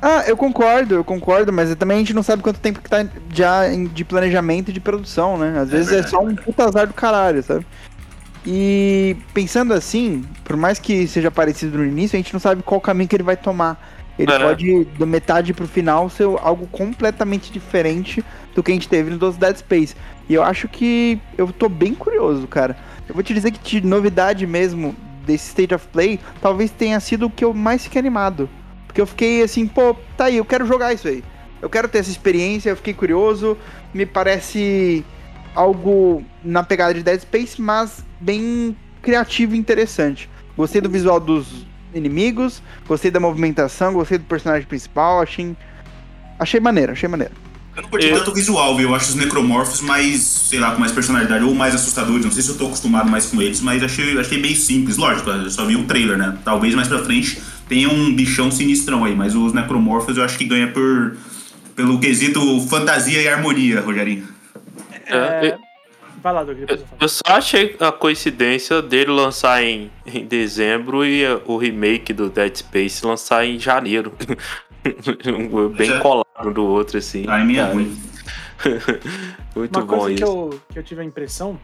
Ah, eu concordo, eu concordo, mas também a gente não sabe quanto tempo que tá já de planejamento e de produção, né? Às É vezes é, verdade, só um puta azar do caralho, sabe? E pensando assim, por mais que seja parecido no início, a gente não sabe qual caminho que ele vai tomar. Ele É. pode, da metade pro final, ser algo completamente diferente do que a gente teve nos Dead Space. E eu acho que eu tô bem curioso, cara. Eu vou te dizer que de novidade mesmo desse State of Play, talvez tenha sido o que eu mais fiquei animado. Porque eu fiquei assim, pô, tá aí, eu quero jogar isso aí. Eu quero ter essa experiência, eu fiquei curioso. Me parece algo na pegada de Dead Space, mas bem criativo e interessante. Gostei do visual dos inimigos, gostei da movimentação, gostei do personagem principal, achei. Achei maneiro, achei maneiro. Eu não curti Eu- tanto o visual, viu? Eu acho os necromorfos mais, sei lá, com mais personalidade ou mais assustadores. Não sei se eu tô acostumado mais com eles, mas achei, achei meio simples. Lógico, eu só vi um trailer, né? Talvez mais pra frente tenha um bichão sinistrão aí, mas os necromorfos eu acho que ganha por pelo quesito fantasia e harmonia, Rogerinho. É, É... Vai lá, Doug, depois eu falo. Eu só achei a coincidência dele lançar em, em dezembro e uh, o remake do Dead Space lançar em janeiro. Um Bem Já- colado do outro, assim. Timing é ruim. Muito Uma bom coisa que isso. eu, que eu tive a impressão,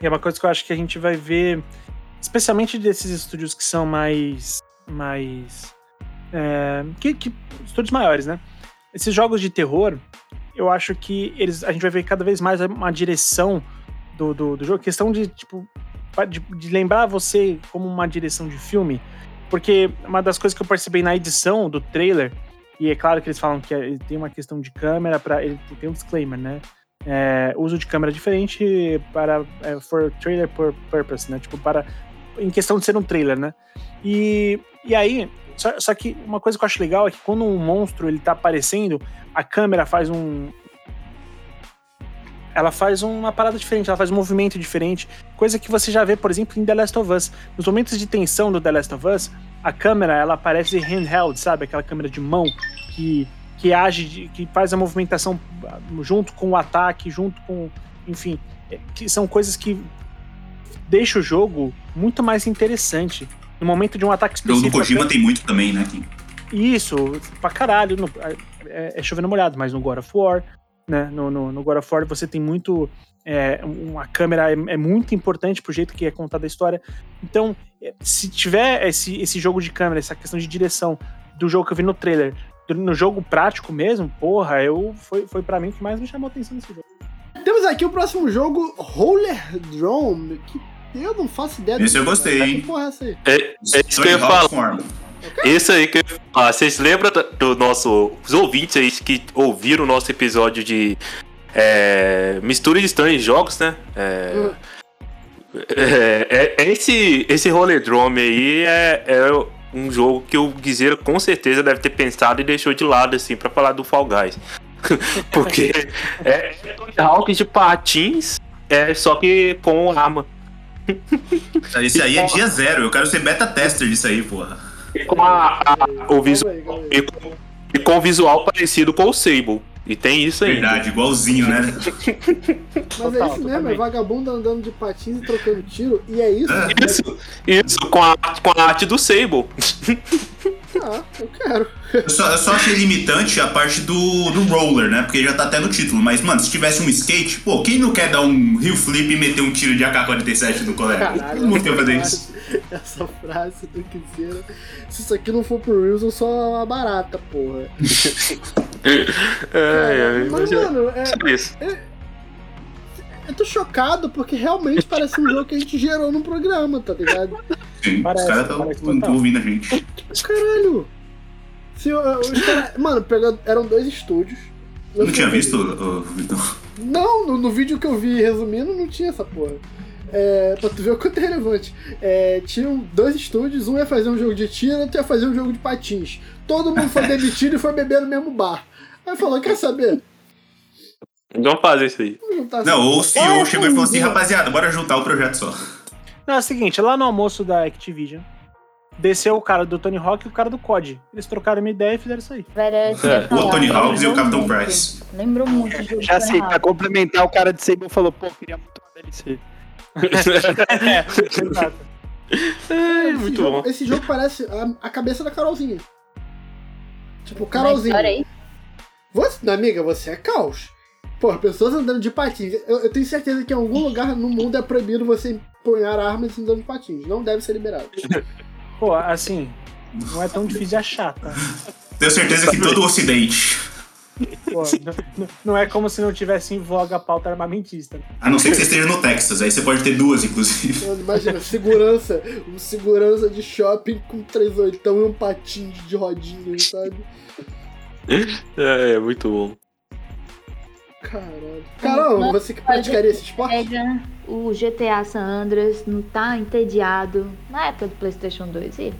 e é uma coisa que eu acho que a gente vai ver, especialmente desses estúdios que são mais. mais. é, que, que- estúdios maiores, né? Esses jogos de terror, eu acho que eles, a gente vai ver cada vez mais uma direção do, do, do jogo, questão de, tipo, de, de lembrar você como uma direção de filme, porque uma das coisas que eu percebi na edição do trailer, e é claro que eles falam que tem uma questão de câmera para ele tem um disclaimer, né? É, uso de câmera diferente para é, for trailer pur- purpose, né? Tipo para em questão de ser um trailer, né? E, e aí só, só que uma coisa que eu acho legal é que quando um monstro ele tá aparecendo, a câmera faz um ela faz uma parada diferente, ela faz um movimento diferente, coisa que você já vê, por exemplo, em The Last of Us. Nos momentos de tensão do The Last of Us, a câmera ela aparece handheld, sabe? Aquela câmera de mão que, que age, que faz a movimentação junto com o ataque, junto com. Enfim, é, que são coisas que deixam o jogo muito mais interessante. No momento de um ataque O jogo do específico. Kojima até- tem muito também, né? Kim? isso, pra caralho. no- é, é chovendo molhado, mas no God of War, né? No, no, no God of War você tem muito. É, uma câmera é, é muito importante pro jeito que é contada a história. Então, é, se tiver esse, esse jogo de câmera, essa questão de direção do jogo que eu vi no trailer, do- no jogo prático mesmo, porra, eu, foi, foi para mim o que mais me chamou a atenção nesse jogo. Temos aqui o próximo jogo, Roller Drone, que eu não faço ideia Esse eu que- gostei, hein? Que porra é essa aí? É, é isso que eu ia falar. Isso aí que eu ia falar. Vocês lembram do nosso. Os ouvintes aí que ouviram o nosso episódio de é, mistura de de jogos, né? É, é, é- é esse, esse Rollerdrome aí é, é um jogo que o Guizeiro com certeza deve ter pensado e deixou de lado, assim, pra falar do Fall Guys. Porque é, é Tony Hawk de patins, é, só que com arma. Esse aí é dia zero. Eu quero ser beta tester disso aí, porra. E com a- a- o visual. E com, e com visual parecido com o Sable. E tem isso aí. Verdade, igualzinho, né? Mas é isso mesmo, é vagabundo andando de patins e trocando tiro, e é isso? Isso, isso com, a, com a arte do Sable. Ah, eu quero. Eu só, eu só achei limitante a parte do, do roller, né? Porque já tá até no título. Mas, mano, se tivesse um skate, pô, quem não quer dar um heel flip e meter um tiro de AK-47 no colega? Todo mundo quer fazer isso. Essa frase do Kizera. Se isso aqui não for pro Reels, eu sou uma barata, porra. É, é, mas, mas é mano, é, só isso. Eu tô chocado porque realmente parece um jogo que a gente gerou num programa, tá ligado? Sim, Parece, os caras estão ouvindo a gente. Caralho! Se, os cara- mano, pegando, eram dois estúdios. Não tinha fui- visto, Vitor? Não, no, no vídeo que eu vi resumindo, não tinha essa porra. É, pra tu ver o quanto é relevante. É, tinham dois estúdios, um ia fazer um jogo de tiro, outro ia fazer um jogo de patins. Todo mundo foi demitido e foi beber no mesmo bar. Aí falou, quer saber? Vamos fazer isso aí. Vamos juntar Não, o essa- CEO Ah, chegou e falou assim, rapaziada, bora juntar o projeto só. Não, é o seguinte, lá no almoço da Activision, desceu o cara do Tony Hawk e o cara do COD. Eles trocaram uma ideia e fizeram isso aí. Parece É, o Tony Hawks e o Capitão muito. Price. Lembrou muito Já sei, pra complementar, o cara de Sable falou, pô, queria muito uma DLC. É, exato. É, muito jogo, bom. Esse jogo parece a, a cabeça da Carolzinha. Tipo, Carolzinha. Você, minha amiga, você é caos. Porra, pessoas andando de patins. Eu, eu tenho certeza que em algum lugar no mundo é proibido você empunhar armas andando de patins. Não deve ser liberado. Pô, assim, Não é tão difícil de achar, tá? Tenho certeza que todo o ocidente. Pô, não, não é como se não tivesse em voga a pauta armamentista. A não ser que você esteja no Texas, aí você pode ter duas, inclusive. Mano, imagina, segurança. Um segurança de shopping com três oitão e um patinho de rodinha, sabe? É, é muito bom. Caralho. Carol, você que praticaria esse esporte? Pega o GTA San Andreas, não tá entediado. Na época do PlayStation 2, e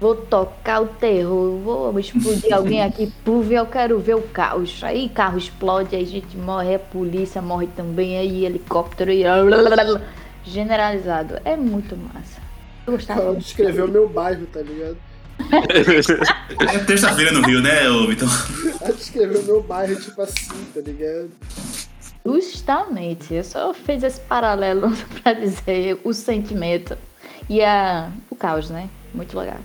vou tocar o terror, vou explodir alguém aqui, puf, eu quero ver o caos. Aí carro explode, aí gente morre, a polícia morre também, aí helicóptero e. Generalizado. É muito massa. Eu gostava. Carol descreveu meu bairro, tá ligado? É terça-feira no Rio, né, ô Vitão? Ela descreveu meu bairro, tipo assim, tá ligado? Justamente, eu só fiz esse paralelo pra dizer o sentimento e a, o caos, né? Muito legal.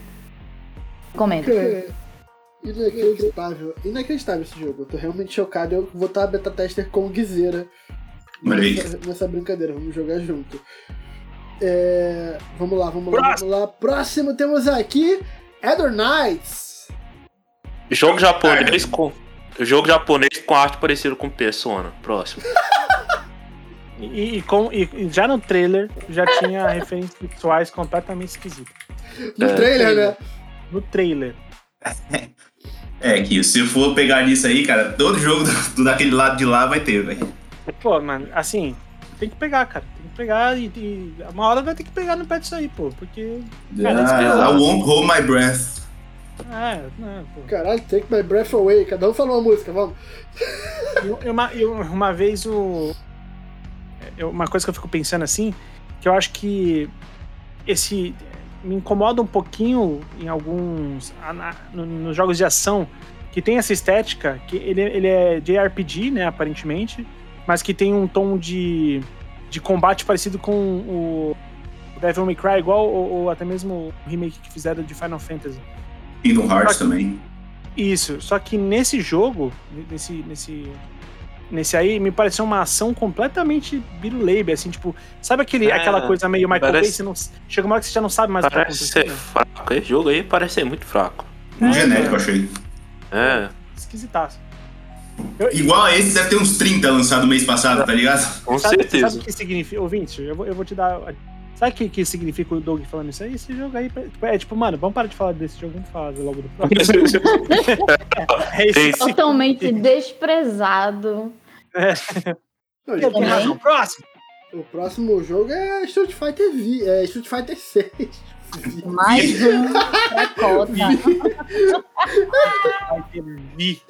Comenta. É inacreditável. Inacreditável esse jogo. Eu tô realmente chocado. Eu vou estar beta tester com o aí. nessa, nessa brincadeira. Vamos jogar junto. É, Vamos lá, vamos lá, vamos lá. Próximo temos aqui Ether Knights. Jogo japonês com. Jogo japonês com arte parecida com Persona. Próximo. E, e com, e, já no trailer já tinha referências visuais completamente esquisitas. No É, trailer, né? No trailer. É que se for pegar nisso aí, cara, todo jogo do, do- daquele lado de lá vai ter, velho. Pô, mano, assim, tem que pegar, cara. Tem que pegar e, e uma hora vai ter que pegar no pé disso aí, pô. Porque. Cara, é Ah, I won't hold my breath. É, não, pô. Caralho, Take My Breath Away. Cada um fala uma música, vamos. E- e uma, e uma vez o. eu- Uma coisa que eu fico pensando assim, que eu acho que esse. Me incomoda um pouquinho em alguns. na- no- Nos jogos de ação, que tem essa estética, que ele, ele é JRPG, né, aparentemente, mas que tem um tom de, de combate parecido com o Devil May Cry, igual, ou, ou até mesmo o remake que fizeram de Final Fantasy. Kingdom Hearts também. Isso, só que nesse jogo, nesse, nesse, nesse aí, me pareceu uma ação completamente biruleibe, assim, tipo, sabe aquele, É, aquela coisa meio Michael parece- Bay, você não, chega uma hora que você já não sabe mais o que tá Parece ser fraco. Esse jogo aí parece ser muito fraco. Um É, genérico, cara. achei. É. Esquisitaço. Eu- Igual a esse, deve ter uns 30 lançado mês passado, tá ligado? Com sabe, certeza. Sabe o que significa, ouvinte, eu vou, eu vou te dar... Sabe o que, que significa o Doug falando isso aí? Esse jogo aí, é tipo, mano, vamos parar de falar desse jogo, vamos falar logo do próximo. é isso. Totalmente desprezado. Não, gente, razão. Próximo. o próximo jogo é Street Fighter V. É Street Fighter 6. Mais um pra cota. Vai ter Vi.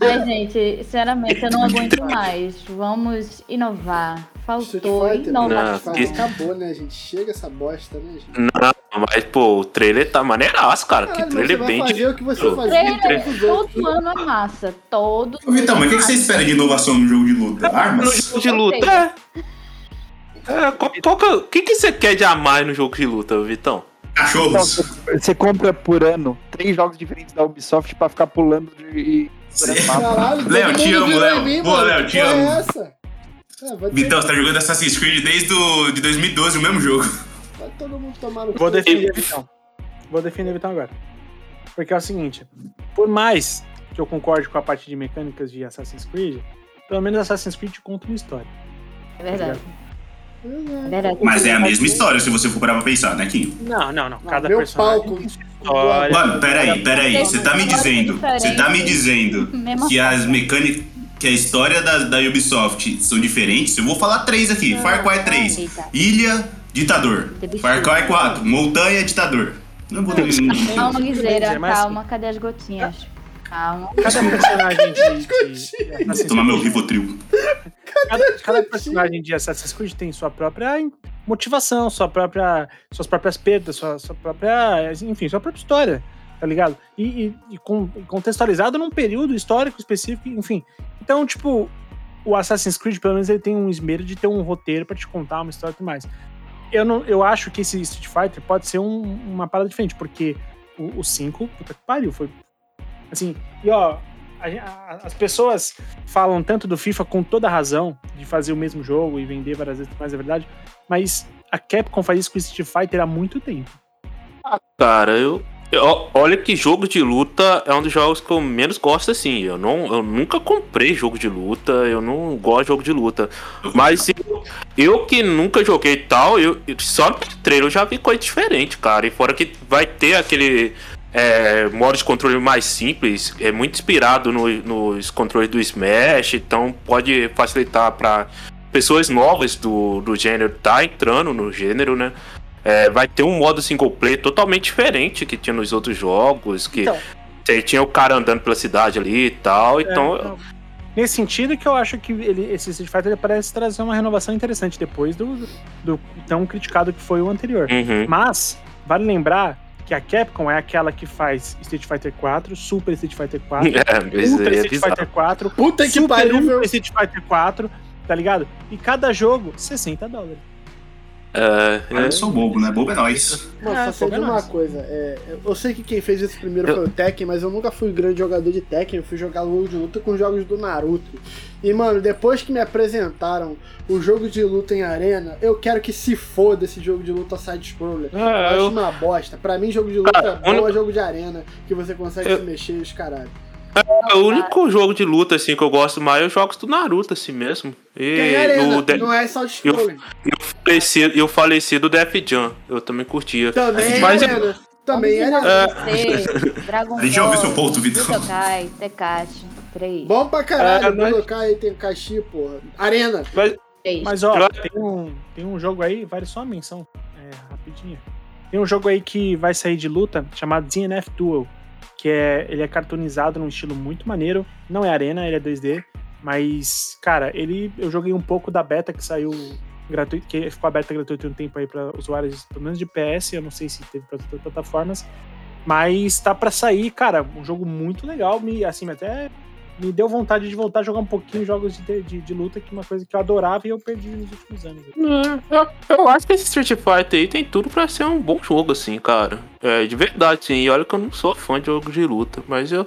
Ai, gente, sinceramente, eu não aguento mais. Vamos inovar. Street Faltou Fighter, Não, inovação. Fighter acabou, né, gente? Chega essa bosta, né, gente? Não, mas, pô, o trailer tá maneiraço, cara. Que Caralho, mas trailer bem fazer o que você fazia em Trailer, os outros. todo ano é massa. Todo Ô, Vitão, mas o que, que você espera de inovação no jogo de luta? No Armas? jogo de luta. É. É, qual, qual que, é- o que, que você quer de a mais no jogo de luta, Vitão? Cachorros? Você compra por ano três jogos diferentes da Ubisoft pra ficar pulando de. Caralho, Léo, te amo, Léo. mano. Léo, te amo. É essa? É, Vitão, você tá jogando Assassin's Creed desde o, de 2012, o mesmo jogo. vai todo mundo tomar no Vou o Vitão. Vou defender o Vitão agora. Porque é o seguinte, por mais que eu concorde com a parte de mecânicas de Assassin's Creed, pelo menos Assassin's Creed conta uma história. É verdade. Pois Verdade. Mas é a mesma história se você for parar pra pensar, né, Kim? Não, não, não. Cada meu personagem palco. história. Mano, peraí, peraí. Você tá me dizendo. Você tá me dizendo que as mecânicas. Que a história da, da Ubisoft são diferentes. Eu vou falar três aqui: Far Cry 3, Eita. Ilha, Ditador. Far Cry 4, Montanha, Ditador. Não vou. Calma, Guiseira, Mas- calma. Cadê as gotinhas? Calma. Cada personagem de, de, de Assassin's Tomar meu Creed, Rivotril. cada, cada personagem de Assassin's Creed tem sua própria motivação, sua própria, suas próprias perdas, sua, sua própria, enfim, sua própria história, tá ligado? E, e- e com- e contextualizado num período histórico específico, enfim. Então, tipo, o Assassin's Creed, pelo menos, ele tem um esmero de ter um roteiro pra te contar uma história e tudo mais. Eu, não, eu acho que esse Street Fighter pode ser um- uma parada diferente, porque o 5, puta que pariu, foi. Assim, e ó, a a- as pessoas falam tanto do FIFA com toda razão de fazer o mesmo jogo e vender várias vezes, mas é verdade. Mas a Capcom faz isso com o Street Fighter há muito tempo. Cara, eu. Ó, Olha que jogo de luta é um dos jogos que eu menos gosto, assim. Eu, não, eu nunca comprei jogo de luta, eu não gosto de jogo de luta. Mas eu, eu que nunca joguei tal, eu, só no trailer eu já vi coisa diferente, cara. E fora que vai ter aquele é, modo de controle mais simples, é muito inspirado no- nos controles do Smash, então pode facilitar para pessoas novas do, do gênero tá entrando no gênero, né? É, vai ter um modo single player totalmente diferente que tinha nos outros jogos, que Então. você tinha o cara andando pela cidade ali e tal, então... É, então, nesse sentido que eu acho que ele, esse Street Fighter parece trazer uma renovação interessante depois do, do tão criticado que foi o anterior. Uhum. Mas, vale lembrar que a Capcom é aquela que faz Street Fighter 4, Super Street Fighter 4, É, Ultra é Street bizarro. Fighter 4, Puta que Super pariu, Ultra meu. Street Fighter 4, tá ligado? E cada jogo, 60 dólares. É, é. eu sou bobo, né? Bobo é nós. Mano, É, só sei de é uma nosso. coisa. é, eu sei que quem fez esse primeiro Eu- foi o Tekken, mas eu nunca fui grande jogador de Tekken. Eu fui jogar jogo de luta com jogos do Naruto. E, mano, depois que me apresentaram o jogo de luta em arena, eu quero que se foda esse jogo de luta side-scroller. Eu É, acho eu- uma bosta. Pra mim, jogo de luta bom único- é jogo de arena, que você consegue Eu- se mexer e os caralho. O único jogo de luta assim que eu gosto mais é os jogos do Naruto, assim mesmo. E Tem arena, de- não é side-scroller. e o falecido, e o falecido Def Jam, eu também curtia. Também é Mas- arena. Também é Vamos arena. enaltecer Dragon A gente já ouviu Ball, seu ponto, Vitor. Budokai, Tenkaichi 3. Bom pra caralho, É, mas- Budokai tem Kashi, porra. Arena. Mas, 3. Mas ó, tem um, tem um jogo aí, vale só uma menção, é, rapidinho. Tem um jogo aí que vai sair de luta chamado DNF Duel, que é ele é cartoonizado num estilo muito maneiro. Não é arena, ele é 2D, mas cara, ele eu joguei um pouco da beta que saiu gratuito, que ficou aberta gratuito um tempo aí para usuários, pelo menos de PS, eu não sei se teve para outras plataformas, mas tá pra sair, cara, um jogo muito legal, me assim, até me deu vontade de voltar a jogar um pouquinho jogos de, de, de luta, que é uma coisa que eu adorava e eu perdi nos últimos anos. É, eu, eu acho que esse Street Fighter aí tem tudo pra ser um bom jogo, assim, cara. É, de verdade, sim. E olha que eu não sou fã de jogos de luta, mas eu,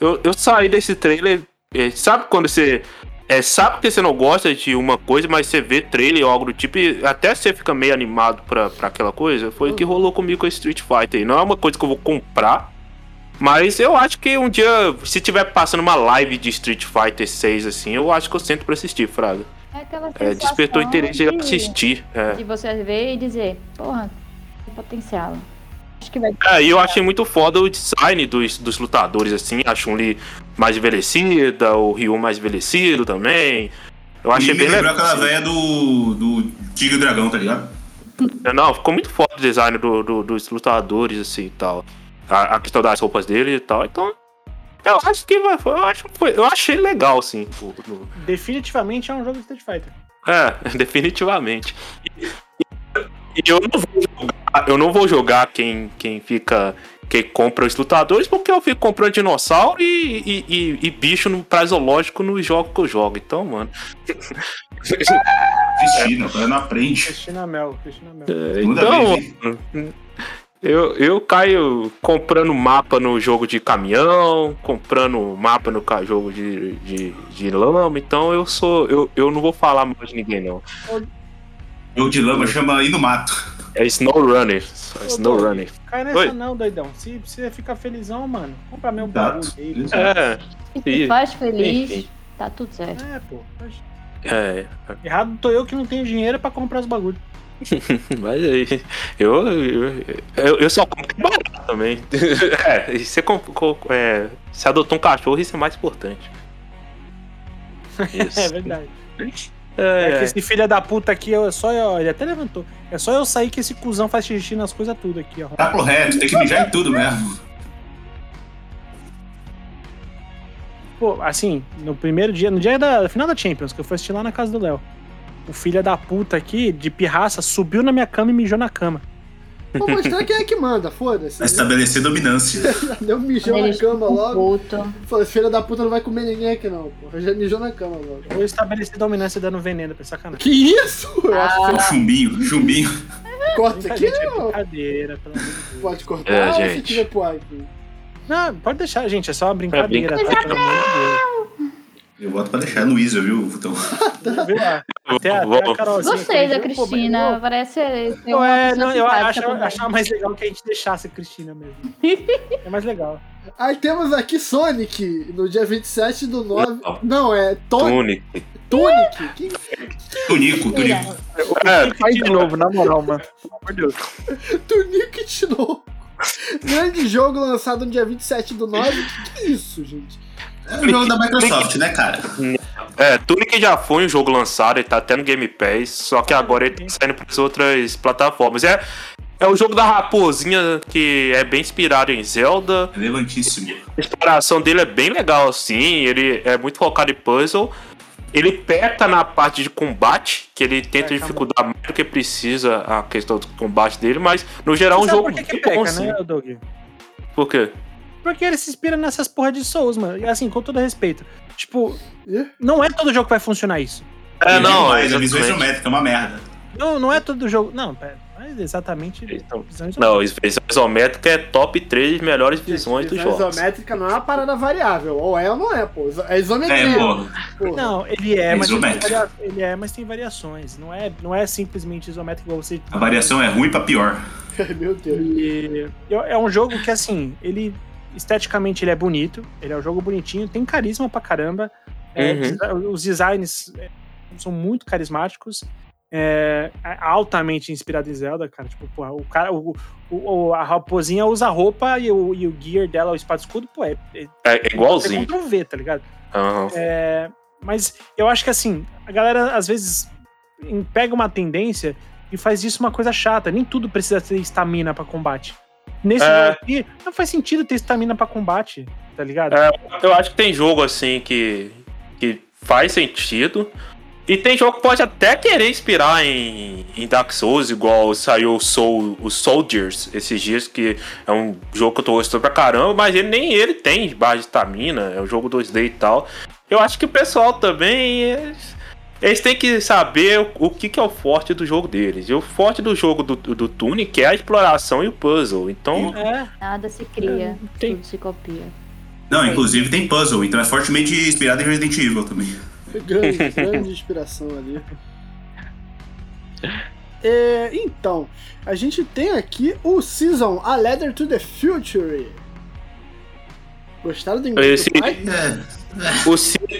eu, eu saí desse trailer. é, sabe quando você. É, sabe que você não gosta de uma coisa, mas você vê trailer ou algo do tipo, e até você fica meio animado pra, pra aquela coisa. Foi o que rolou comigo com esse Street Fighter. Não é uma coisa que eu vou comprar. Mas eu acho que um dia, se tiver passando uma live de Street Fighter 6, assim, eu acho que eu sento pra assistir, Fraga. É aquela É, despertou interesse de de- assistir. É. De você ver e dizer, porra, tem potencial. Acho que vai É, e eu achei muito foda o design dos, dos lutadores, assim. A Chun-Li mais envelhecida, o Ryu mais envelhecido também. Eu achei e bem legal. aquela assim. velha do, do Tigre e Dragão, tá ligado? Não, ficou muito foda o design do, do- dos lutadores, assim e tal. A, a questão das roupas dele e tal. Então, eu acho que vai, eu, acho, foi- eu achei legal, assim. o- o- Definitivamente é um jogo de Street Fighter. É, definitivamente. E, e eu não vou jogar, eu não vou jogar quem, quem fica. Quem compra os lutadores, porque eu fico comprando dinossauro e, e, e- e bicho no prazo lógico nos jogos que eu jogo. Então, mano. Cristina, cara não aprende. Cristina Mel, Cristina Mel. É, então, eu, eu caio comprando mapa no jogo de caminhão, comprando mapa no jogo de, de, de lama, então eu sou. Eu, eu não vou falar mal de ninguém, não. O de lama chama Ir no Mato. É Snow Runner. Ô, Snow Runner. Cai nessa Oi. não, doidão. Se você ficar felizão, mano, compra meu bagulho aí. Exato. É, Se faz feliz, enfim. tá tudo certo. É, pô. é. Errado tô eu que não tenho dinheiro pra comprar os bagulhos. Mas aí, eu, eu, eu, eu só compro barato também. É, você, é, você adotou um cachorro, isso é mais importante. Isso. É verdade. É, É, que é. esse filho da puta aqui, eu, é só eu, ele até levantou. É só eu sair que esse cuzão faz xixi nas coisas tudo aqui, ó. Tá correto, tem que mijar em tudo mesmo. Pô, assim, no primeiro dia, no dia da final da Champions, que eu fui assistir lá na casa do Léo. O filho da puta aqui, de pirraça, subiu na minha cama e mijou na cama. Vou mostrar quem é que manda, foda-se. Vai estabelecer dominância. Deu um mijão na cama logo. Falei, filha da puta não vai comer ninguém aqui não, porra. Já mijou na cama logo. Eu estabeleci dominância dando veneno pra sacanagem. Que isso? Eu acho que O chumbinho, chumbinho. corta aqui Gente, é ou brincadeira, pelo amor de Deus. pode cortar É, ou se gente. tiver pro aqui? Não, pode deixar, gente, é só uma brincadeira, brincadeira. tá? Pelo amor de Eu voto pra deixar no Isa, viu, Futão? Deus. Até, até a Carolzinha Gostei da pô, Cristina, mas parece ser Eu, uma é, não, eu acho, achava mais legal que a gente deixasse a Cristina mesmo. é mais legal. Aí temos aqui Sonic, no dia 27 do 9. Não. Não, é Tony, Tunic. Tonic. Que Tunico, tunico. É, Faz de novo, na moral, mano. Pelo amor de Deus. Tunic de novo. Grande jogo lançado no dia 27 do 9. Que que é isso, gente? É o jogo da Microsoft, né, cara? É, Tunic já foi um jogo lançado, ele tá até no Game Pass, só que agora ele tá saindo para as outras plataformas. É, é o jogo da raposinha que é bem inspirado em Zelda. Relevantíssimo. A exploração dele é bem legal, assim, ele é muito focado em puzzle. Ele peca na parte de combate, que ele tenta Peca dificultar mais do que precisa a questão do combate dele, mas no geral é um jogo por que, que muito bom, peca, né, Doug? Por quê? Porque ele se inspira nessas porra de Souls, mano. E assim, com todo respeito. Tipo, não é todo jogo que vai funcionar isso. É, não, mas a visão isométrica é uma merda. Não, não é todo jogo. Não, pera. Mas exatamente. Então, visão. Não, visão isométrica é top 3 melhores visões dos Visão jogos. isométrica não é uma parada variável. Ou é ou não é, pô. É isometria. É, pô. Não, ele é, É mas tem varia- ele é, mas tem variações. Não é, não é simplesmente isométrico igual você. A variação é ruim pra pior. Meu Deus. E é um jogo que, assim, ele esteticamente ele é bonito, ele é um jogo bonitinho, tem carisma pra caramba. É, Uhum. os designs é, são muito carismáticos. É, é altamente inspirado em Zelda, cara. Tipo, porra, o cara, o, o- a raposinha usa roupa e o, e o gear dela, o espada escudo, pô, é, é, É, igualzinho. Ctrl V, tá ligado? Aham. É, mas eu acho que assim, a galera às vezes pega uma tendência e faz disso uma coisa chata. Nem tudo precisa ter estamina pra combate. Nesse É. jogo aqui, não faz sentido ter estamina pra combate, tá ligado? É, eu acho que tem jogo assim que, que faz sentido. E tem jogo que pode até querer inspirar em, em Dark Souls, igual saiu o Soul, o Soldiers esses dias, que é um jogo que eu tô gostando pra caramba, mas ele, nem ele tem barra de estamina, é um jogo 2D e tal. Eu acho que o pessoal também. Eles, têm que saber o, o que, que é o forte do jogo deles. E o forte do jogo do, do, do Tunic é a exploração e o puzzle. Então, É, Nada se cria, Tem- tudo se copia. Não, inclusive tem puzzle, então é fortemente inspirado em Resident Evil também. Grande, grande inspiração ali. É, então, a gente tem aqui o Season A Letter to the Future. Gostaram do inglês? Esse- do pai? É,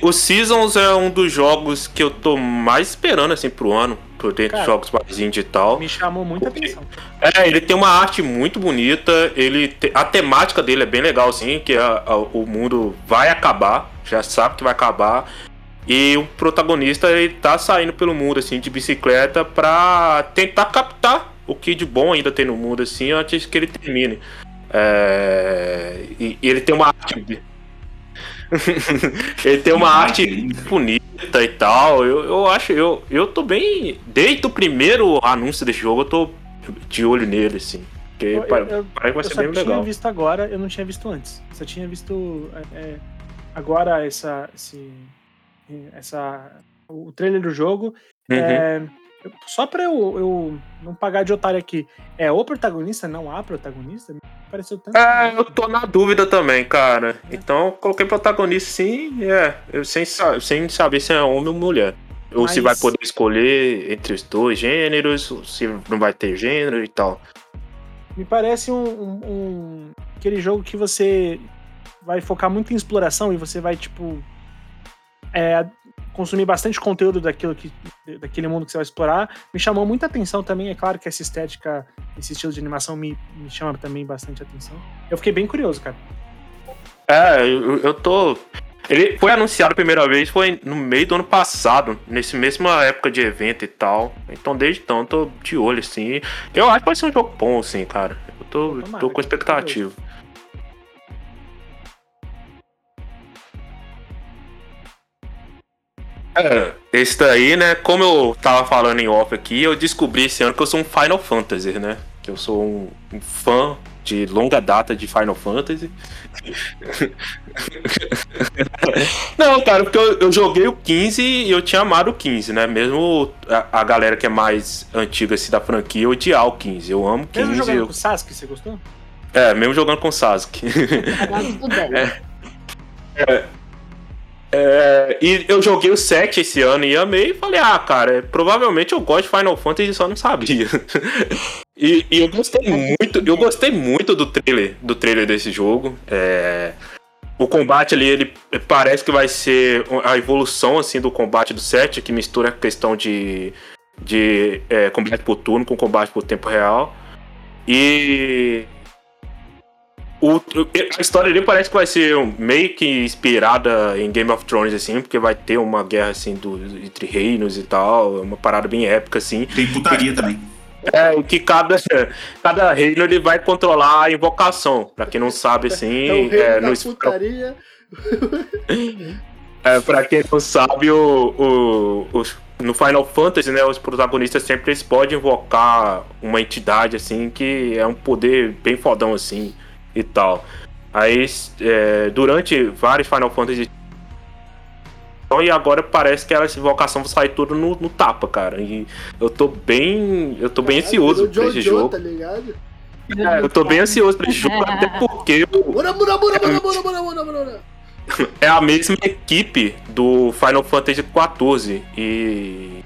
O, o Seasons é um dos jogos que eu tô mais esperando, assim, pro ano. Por dentro Cara, de jogos mais indie e tal. me chamou muita atenção. É, ele tem uma arte muito bonita. Ele te- a temática dele é bem legal, assim, que a- a- o mundo vai acabar. Já sabe que vai acabar. E o protagonista, ele tá saindo pelo mundo, assim, de bicicleta pra tentar captar o que de bom ainda tem no mundo, assim, antes que ele termine. É, e, e ele tem uma arte... ele tem uma arte bonita e tal. Eu, eu acho, eu, eu tô bem. Desde o primeiro anúncio desse jogo, eu tô de olho nele, assim. Porque Eu, pa- eu- eu- parece que vai eu ser bem tinha legal. visto agora, eu não tinha visto antes. Só tinha visto é, é, agora essa, esse, essa, o trailer do jogo. Uhum. É, eu- só pra eu, eu não pagar de otário aqui, é o protagonista, não há protagonista? Pareceu tanto. É, eu tô na dúvida também, cara. Então eu coloquei protagonista sim, é. Eu sem, sem saber se é homem ou mulher. Ou se vai Mas- poder escolher entre os dois gêneros, se não vai ter gênero e tal. Me parece um, um- um- aquele jogo que você vai focar muito em exploração e você vai, tipo, é, consumir bastante conteúdo daquilo que, daquele mundo que você vai explorar. Me chamou muita atenção também, é claro que essa estética, esse estilo de animação me, me chama também bastante atenção. Eu fiquei bem curioso, cara. É, eu, eu tô. Ele foi anunciado a primeira vez, foi no meio do ano passado, nesse mesma época de evento e tal. Então desde então eu tô de olho, assim. Eu acho que vai ser um jogo bom, assim, cara. Eu tô, Tomara, tô com expectativa. É, esse daí, né? Como eu tava falando em off aqui, eu descobri esse ano que eu sou um Final Fantasy, né? Que eu sou um, um fã de longa data de Final Fantasy. Não, cara, porque eu, eu joguei o 15 e eu tinha amado o 15, né? Mesmo a, a galera que é mais antiga assim, da franquia odiar o 15. Eu amo o 15. Mesmo jogando eu- com o Sasuke, você gostou? É, mesmo jogando com o Sasuke. Do 10. É, e eu joguei o 7 esse ano e amei e falei, ah, cara, provavelmente eu gosto de Final Fantasy só não sabia. e, e, eu gostei muito, eu gostei muito do trailer, do trailer desse jogo. É, o combate ali, ele parece que vai ser a evolução assim do combate do 7, que mistura a questão de, de é, combate por turno com combate por tempo real. E o, a história ali parece que vai ser meio que inspirada em Game of Thrones, assim, porque vai ter uma guerra, assim, do, entre reinos e tal, uma parada bem épica, assim. Tem putaria também. É, que cada, cada reino ele vai controlar a invocação. Pra quem não sabe, assim. É o reino é, da no, putaria. é, pra quem não sabe, o, o, os, no Final Fantasy, né, os protagonistas sempre eles podem invocar uma entidade, assim, que é um poder bem fodão, assim e tal. Aí, é, durante vários Final Fantasy. E agora parece que essa invocação vai sair tudo no, no, tapa, cara. E eu tô bem. Eu tô bem ansioso pra esse jogo. Tá ligado? É, eu tô bem ansioso pra esse jogo, até porque. Bora, bora, bora, bora, bora, bora, bora, bora. É a mesma equipe do Final Fantasy XIV. E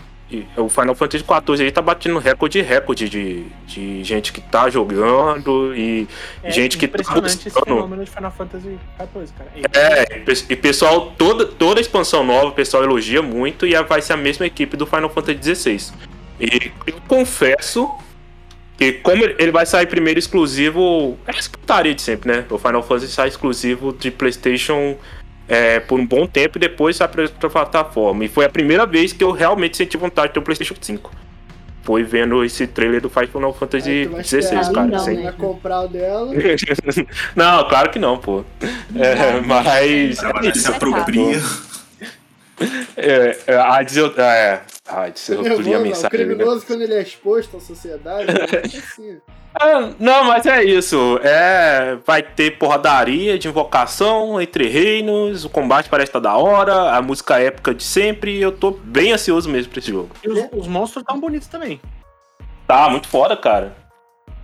o Final Fantasy XIV aí tá batendo recorde recorde de, de gente que tá jogando e é, gente que tá buscando. esse fenômeno de Final Fantasy XIV, cara. É, e pessoal, toda, toda expansão nova, o pessoal elogia muito e vai ser a mesma equipe do Final Fantasy XVI. E eu confesso que como ele vai sair primeiro exclusivo, é essa putaria de sempre, né? O Final Fantasy sai exclusivo de PlayStation é, por um bom tempo e depois sai pra outra plataforma. E foi a primeira vez que eu realmente senti vontade de ter o um PlayStation 5. Foi vendo esse trailer do Final Fantasy XVI, cara. Não, assim. vai comprar o dela. não, claro que não, pô. É, mas. É se apropria. É, é, a dizer, é, ah, eu li a mensagem. O criminoso, quando ele é exposto à sociedade, é assim. Ah, não, mas é isso. É, vai ter porradaria de invocação entre reinos, o combate parece estar da hora, a música épica de sempre. Eu tô bem ansioso mesmo pra esse jogo. E os, os monstros tão bonitos também. Tá, muito foda, cara.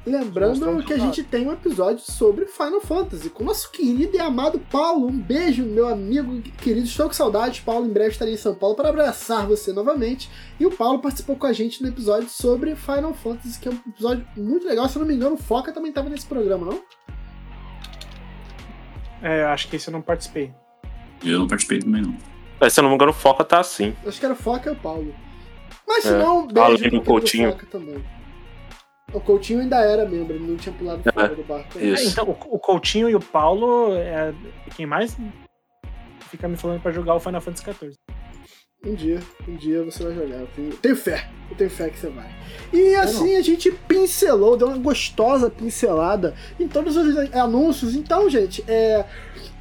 Lembrando que a gente tem um episódio sobre Final Fantasy com o nosso querido e amado Paulo. Um beijo, meu amigo querido. Estou com saudades, Paulo. Em breve estarei em São Paulo para abraçar você novamente. E o Paulo participou com a gente no episódio sobre Final Fantasy, que é um episódio muito legal. Se eu não me engano, o Foca também estava nesse programa, não? É, acho que esse eu não participei. Eu não participei também, não. Mas, se eu não me engano, o Foca tá assim. Acho que era o Foca e o Paulo. Mas se é. não, beijo Além do Coutinho. Foca também. O Coutinho ainda era membro, ele não tinha pulado fora do barco. É, então, o Coutinho e o Paulo é quem mais fica me falando pra jogar o Final Fantasy XIV. Um dia, um dia você vai jogar. Eu tenho, tenho fé, eu tenho fé que você vai. E assim a gente pincelou, deu uma gostosa pincelada em todos os anúncios. Então, gente, é,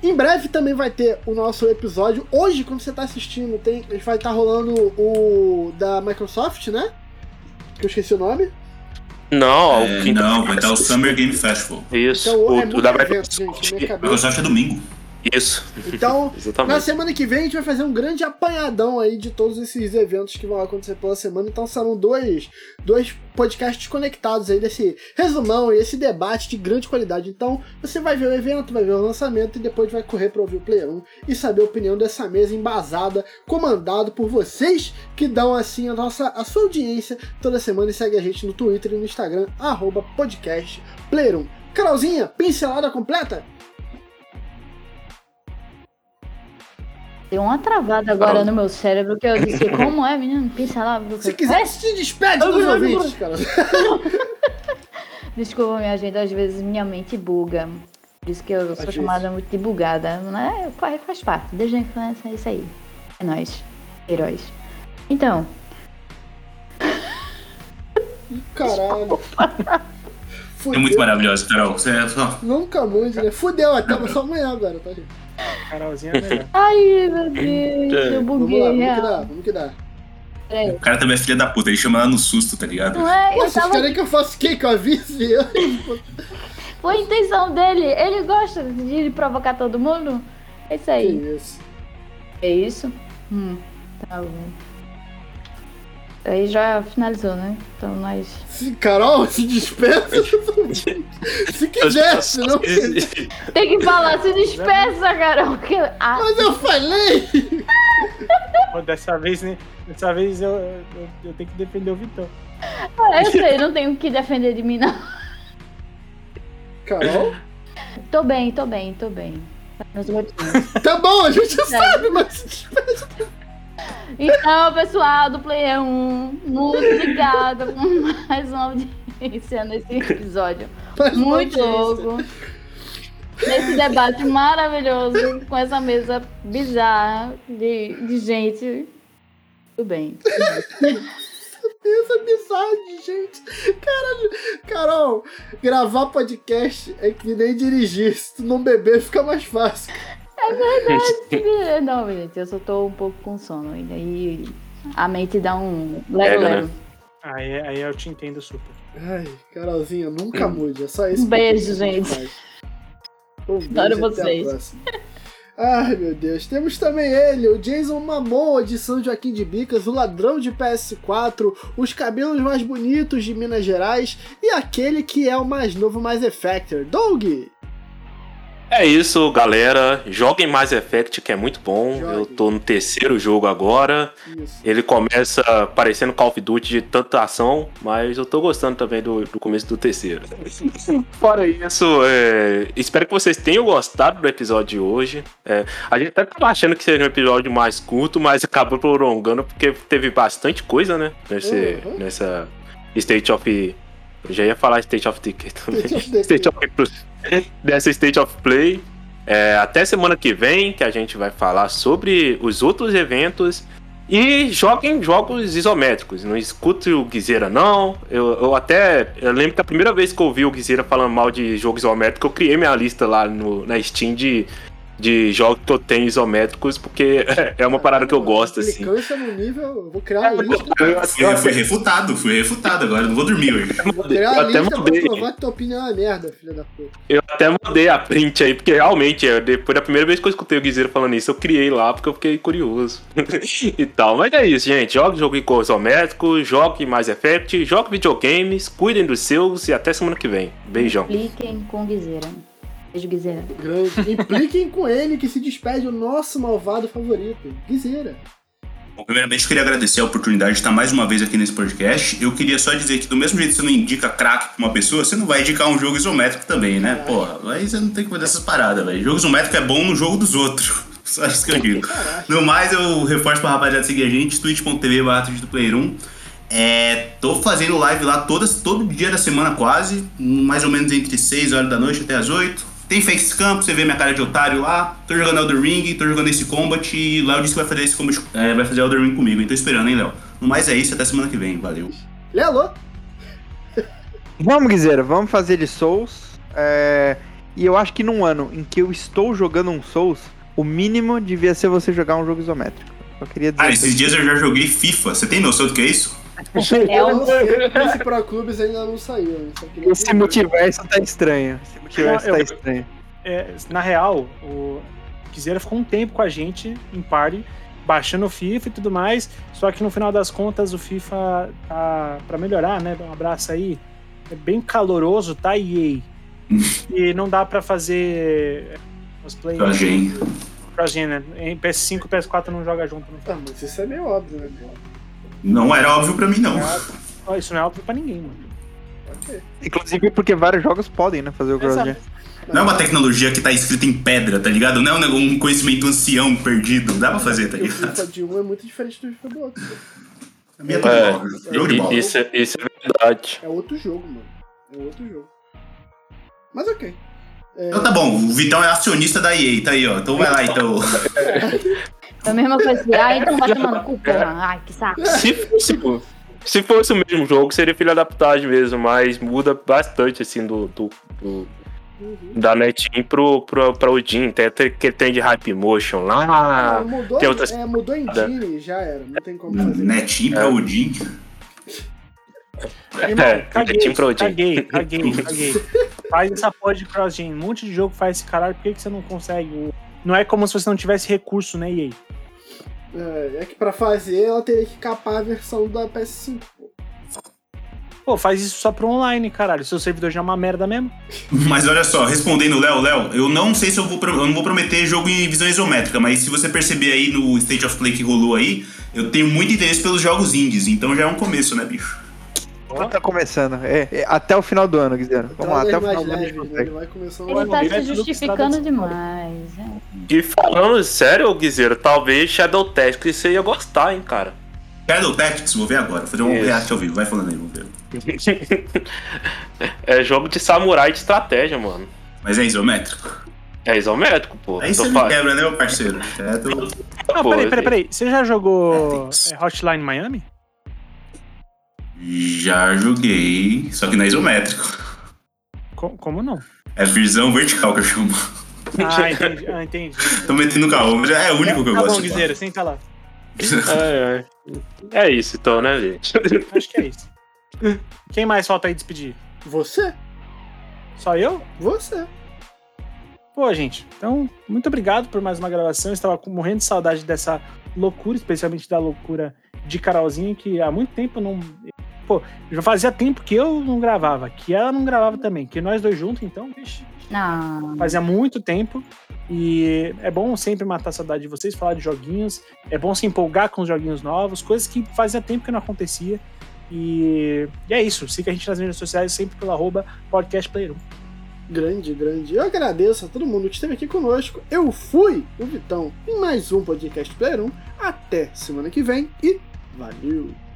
em breve também vai ter o nosso episódio. Hoje, quando você está assistindo, tem, vai estar tá rolando o da Microsoft, né? Que eu esqueci o nome. Não, é, não, vai dar o Summer Game Festival. Isso, então, o, é o da Microsoft. Microsoft é domingo. Isso. Então, na semana que vem a gente vai fazer um grande apanhadão aí de todos esses eventos que vão acontecer pela semana. Então serão dois, dois podcasts conectados aí desse resumão e esse debate de grande qualidade. Então você vai ver o evento, vai ver o lançamento e depois vai correr para ouvir o Player 1 e saber a opinião dessa mesa embasada, comandado por vocês que dão assim a nossa a sua audiência toda semana e segue a gente no Twitter e no Instagram, arroba podcast Player 1. Carolzinha, pincelada completa? Deu uma travada agora no meu cérebro que eu disse, como é, menino? lá. Se quiser, se despede dos ouvintes, cara. Desculpa, minha gente, às vezes minha mente buga. Por isso que eu sou chamada muito de bugada. Né? Faz parte, desde a infância é isso aí. É nós, heróis. Então. Caralho. É muito maravilhoso, Carol. Você é só. Nunca muito, né? Fudeu, até só amanhã agora, tá, gente? Carolzinha é melhor. Ai, meu Deus, eu buguei. Vamos lá, vamos que dá, vamos que dá. O cara também é filha da puta, ele chama ela no susto, tá ligado? Não é, Pô, vocês tava... querem que eu faça o quê? Que eu avise? Foi a intenção dele. Ele gosta de provocar todo mundo. É isso aí. Que isso? É isso? Hum, tá bom. Aí já finalizou, né? Então nós. Se, Carol, se despeça. se quisesse, não. Tem que falar, se despeça, Carol. que- Ah, Mas eu falei! Dessa vez, né? Dessa vez eu, eu, eu tenho que defender o Vitão. eu sei, não tenho o que defender de mim, não. Carol? Tô bem, tô bem, tô bem. Motivos. Tá bom, a gente sabe, mas se despeça. Então, pessoal do Player 1, muito obrigada por mais uma audiência nesse episódio. Mais Muito louco. Nesse debate maravilhoso, com essa mesa bizarra de, de gente. Tudo bem. Essa bizarra de gente. Caralho. Carol, gravar podcast é que nem dirigir. Se tu não beber, fica mais fácil. Não, gente, eu só tô um pouco com sono ainda. E a mente dá um Pega, né? lero-lero. Aí, aí eu te entendo super. Ai, Carolzinha, nunca mude. É só isso. Um beijo, gente. Um beijo, Adoro vocês. Ai, meu Deus. Temos também ele, o Jason Momoa de São Joaquim de Bicas, o ladrão de PS4, os cabelos mais bonitos de Minas Gerais e aquele que é o mais novo Mass Effector, Doug. É isso, galera. Joguem Mass Effect, que é muito bom. Eu tô no terceiro jogo agora. Isso. Ele começa parecendo Call of Duty de tanta ação, mas eu tô gostando também do, do começo do terceiro. Fora isso, é, espero que vocês tenham gostado do episódio de hoje. É, a gente até tava achando que seria um episódio mais curto, mas acabou prolongando porque teve bastante coisa, né? Nesse, Uhum. Nessa State of. Eu já ia falar State of Decay também. State of. State of Dessa State of Play. É, até semana que vem, que a gente vai falar sobre os outros eventos. E joguem jogos isométricos. Não escute o Guizeira, não. Eu, eu até. Eu lembro que a primeira vez que eu ouvi o Guizeira falando mal de jogo isométrico, eu criei minha lista lá no, na Steam de, de jogos que eu tenho isométricos, porque é uma parada que eu gosto, assim. No nível, eu vou criar uma lista. Eu, Fui, fui refutado, fui refutado agora, não vou dormir hoje. Vou criar até pra mudei. provar que tua opinião é uma merda, filha da puta. Eu até mandei a print aí, porque realmente, é, depois da primeira vez que eu escutei o Guizeiro falando isso, eu criei lá porque eu fiquei curioso. e tal. Mas é isso, gente. Jogue jogo isométrico, jogue mais Effect, jogue videogames, cuidem dos seus e até semana que vem. Beijão. Cliquem com Guizeira. Beijo, Guizeira. Grande. Impliquem com ele que se despede o nosso malvado favorito, Guizeira. Bom, primeiramente, eu queria agradecer a oportunidade de estar mais uma vez aqui nesse podcast. Eu queria só dizer que, do mesmo jeito que você não indica crack pra uma pessoa, você não vai indicar um jogo isométrico também, né? Porra, aí você não tem que fazer essas paradas, velho. Jogo isométrico é bom no jogo dos outros. Só isso que eu digo. No mais, eu reforço pra rapaziada seguir a gente, twitch.tv barra do Player 1. É, tô fazendo live lá todas, todo dia da semana quase, mais ou menos entre 6 horas da noite até as 8. Tem Face Camp, você vê minha cara de otário lá. Tô jogando Elder Ring, tô jogando esse Combat e Léo disse que vai fazer esse Combat, é, vai fazer Elder Ring comigo. Então tô esperando, hein, Léo? No mais é isso, até semana que vem. Valeu. Lelo, Vamos, Guizeira, vamos fazer de Souls. É, E eu acho que num ano em que eu estou jogando um Souls, o mínimo devia ser você jogar um jogo isométrico. Só queria dizer. Ah, esses dias eu já joguei FIFA. Você tem noção do que é isso? É eu um não sei, esse Pro Clubes ainda não saiu. queria Esse multiverso tá estranho. Esse multiverso tá eu- estranho. É, na real, o Guizeira ficou um tempo com a gente em party, baixando o FIFA e tudo mais. Só que no final das contas o FIFA tá pra melhorar, né? Um abraço aí. É bem caloroso, tá, EA? e não dá pra fazer cosplay Cross-gen. cross-gen, né? Em PS5 e PS4 não joga junto. Não Tá, mas isso é meio óbvio, né? Não era óbvio pra mim, não. Ó, Isso não é óbvio pra ninguém, mano. Inclusive porque vários jogos podem, né, fazer o cross-gen. Não é uma tecnologia que tá escrita em pedra, tá ligado? Não é um conhecimento ancião perdido. Dá pra fazer, tá O ligado? FIFA de um é muito diferente do FIFA do outro. A minha É, bola. Jogo de bola. Isso, é- isso é verdade. É outro jogo, mano. É outro jogo. Mas ok. É, Então tá bom, o Vitão é acionista da EA, tá aí, ó. Então vai lá, então. É a mesma coisa que, ah, então vai tomar no cu, porra. Ai, que saco. Se fosse, se fosse o mesmo jogo, seria filha da putagem mesmo, mas muda bastante, assim, do, do- do- uhum. da Netin pro, pro, pra Odin. Tem até que tem de Hype Motion lá. Ah, mudou, tem outras- é, mudou em Genie, já era. Não tem como fazer. Netinho pra Odin. Irmão, É, caguei, Pro Team. caguei, caguei, caguei. Faz essa porra de cross-gen. Um monte de jogo faz esse caralho, por que, que você não consegue? O- Não é como se você não tivesse recurso, né, EA? É, é que pra fazer ela teria que capar a versão da PS5. Pô, faz isso só pro online, caralho. Seu servidor já é uma merda mesmo. Mas olha só, respondendo o Léo, Léo, eu não sei se eu vou. Eu não vou prometer jogo em visão isométrica, mas se você perceber aí no State of Play que rolou aí, eu tenho muito interesse pelos jogos indies, então já é um começo, né, bicho? Tá começando. É, é, até o final do ano, Guizeno. Vamos lá, até o final do ano. Ele vai começando Ele tá se justificando demais. é. E falando sério, Guizeiro, talvez Shadow Tactics você ia gostar, hein, cara. Shadow Tactics, vou ver agora. Vou fazer um Isso. react ao vivo. Vai falando aí, vamos ver. é jogo de samurai de estratégia, mano. Mas é isométrico? É isométrico, pô. Aí você me quebra, né, meu parceiro? É do... Não, Pô, peraí, peraí, peraí. Você já jogou é, Hotline Miami? Já joguei, só que não é isométrico. Co- como não? É visão vertical que eu chamo. Ah, entendi. Ah, entendi. Tô metendo o carro, mas é o único que eu tá gosto. bom, de Guizeira, senta lá. É, é. é isso, então, né, gente? Acho que é isso. Quem mais falta aí despedir? Você? Só eu? Você. Pô, gente, então, muito obrigado por mais uma gravação. Eu estava com- morrendo de saudade dessa loucura, especialmente da loucura de Carolzinha, que há muito tempo não. Pô, já fazia tempo que eu não gravava, que ela não gravava também, que nós dois juntos, então, vixe, Não. fazia muito tempo. E é bom sempre matar a saudade de vocês, falar de joguinhos. É bom se empolgar com os joguinhos novos, coisas que fazia tempo que não acontecia. E, e é isso. Siga a gente nas redes sociais sempre pelo arroba podcastplayer1. Grande, grande. Eu agradeço a todo mundo que esteve aqui conosco. Eu fui o Vitão em mais um podcast Player 1. Até semana que vem e valeu!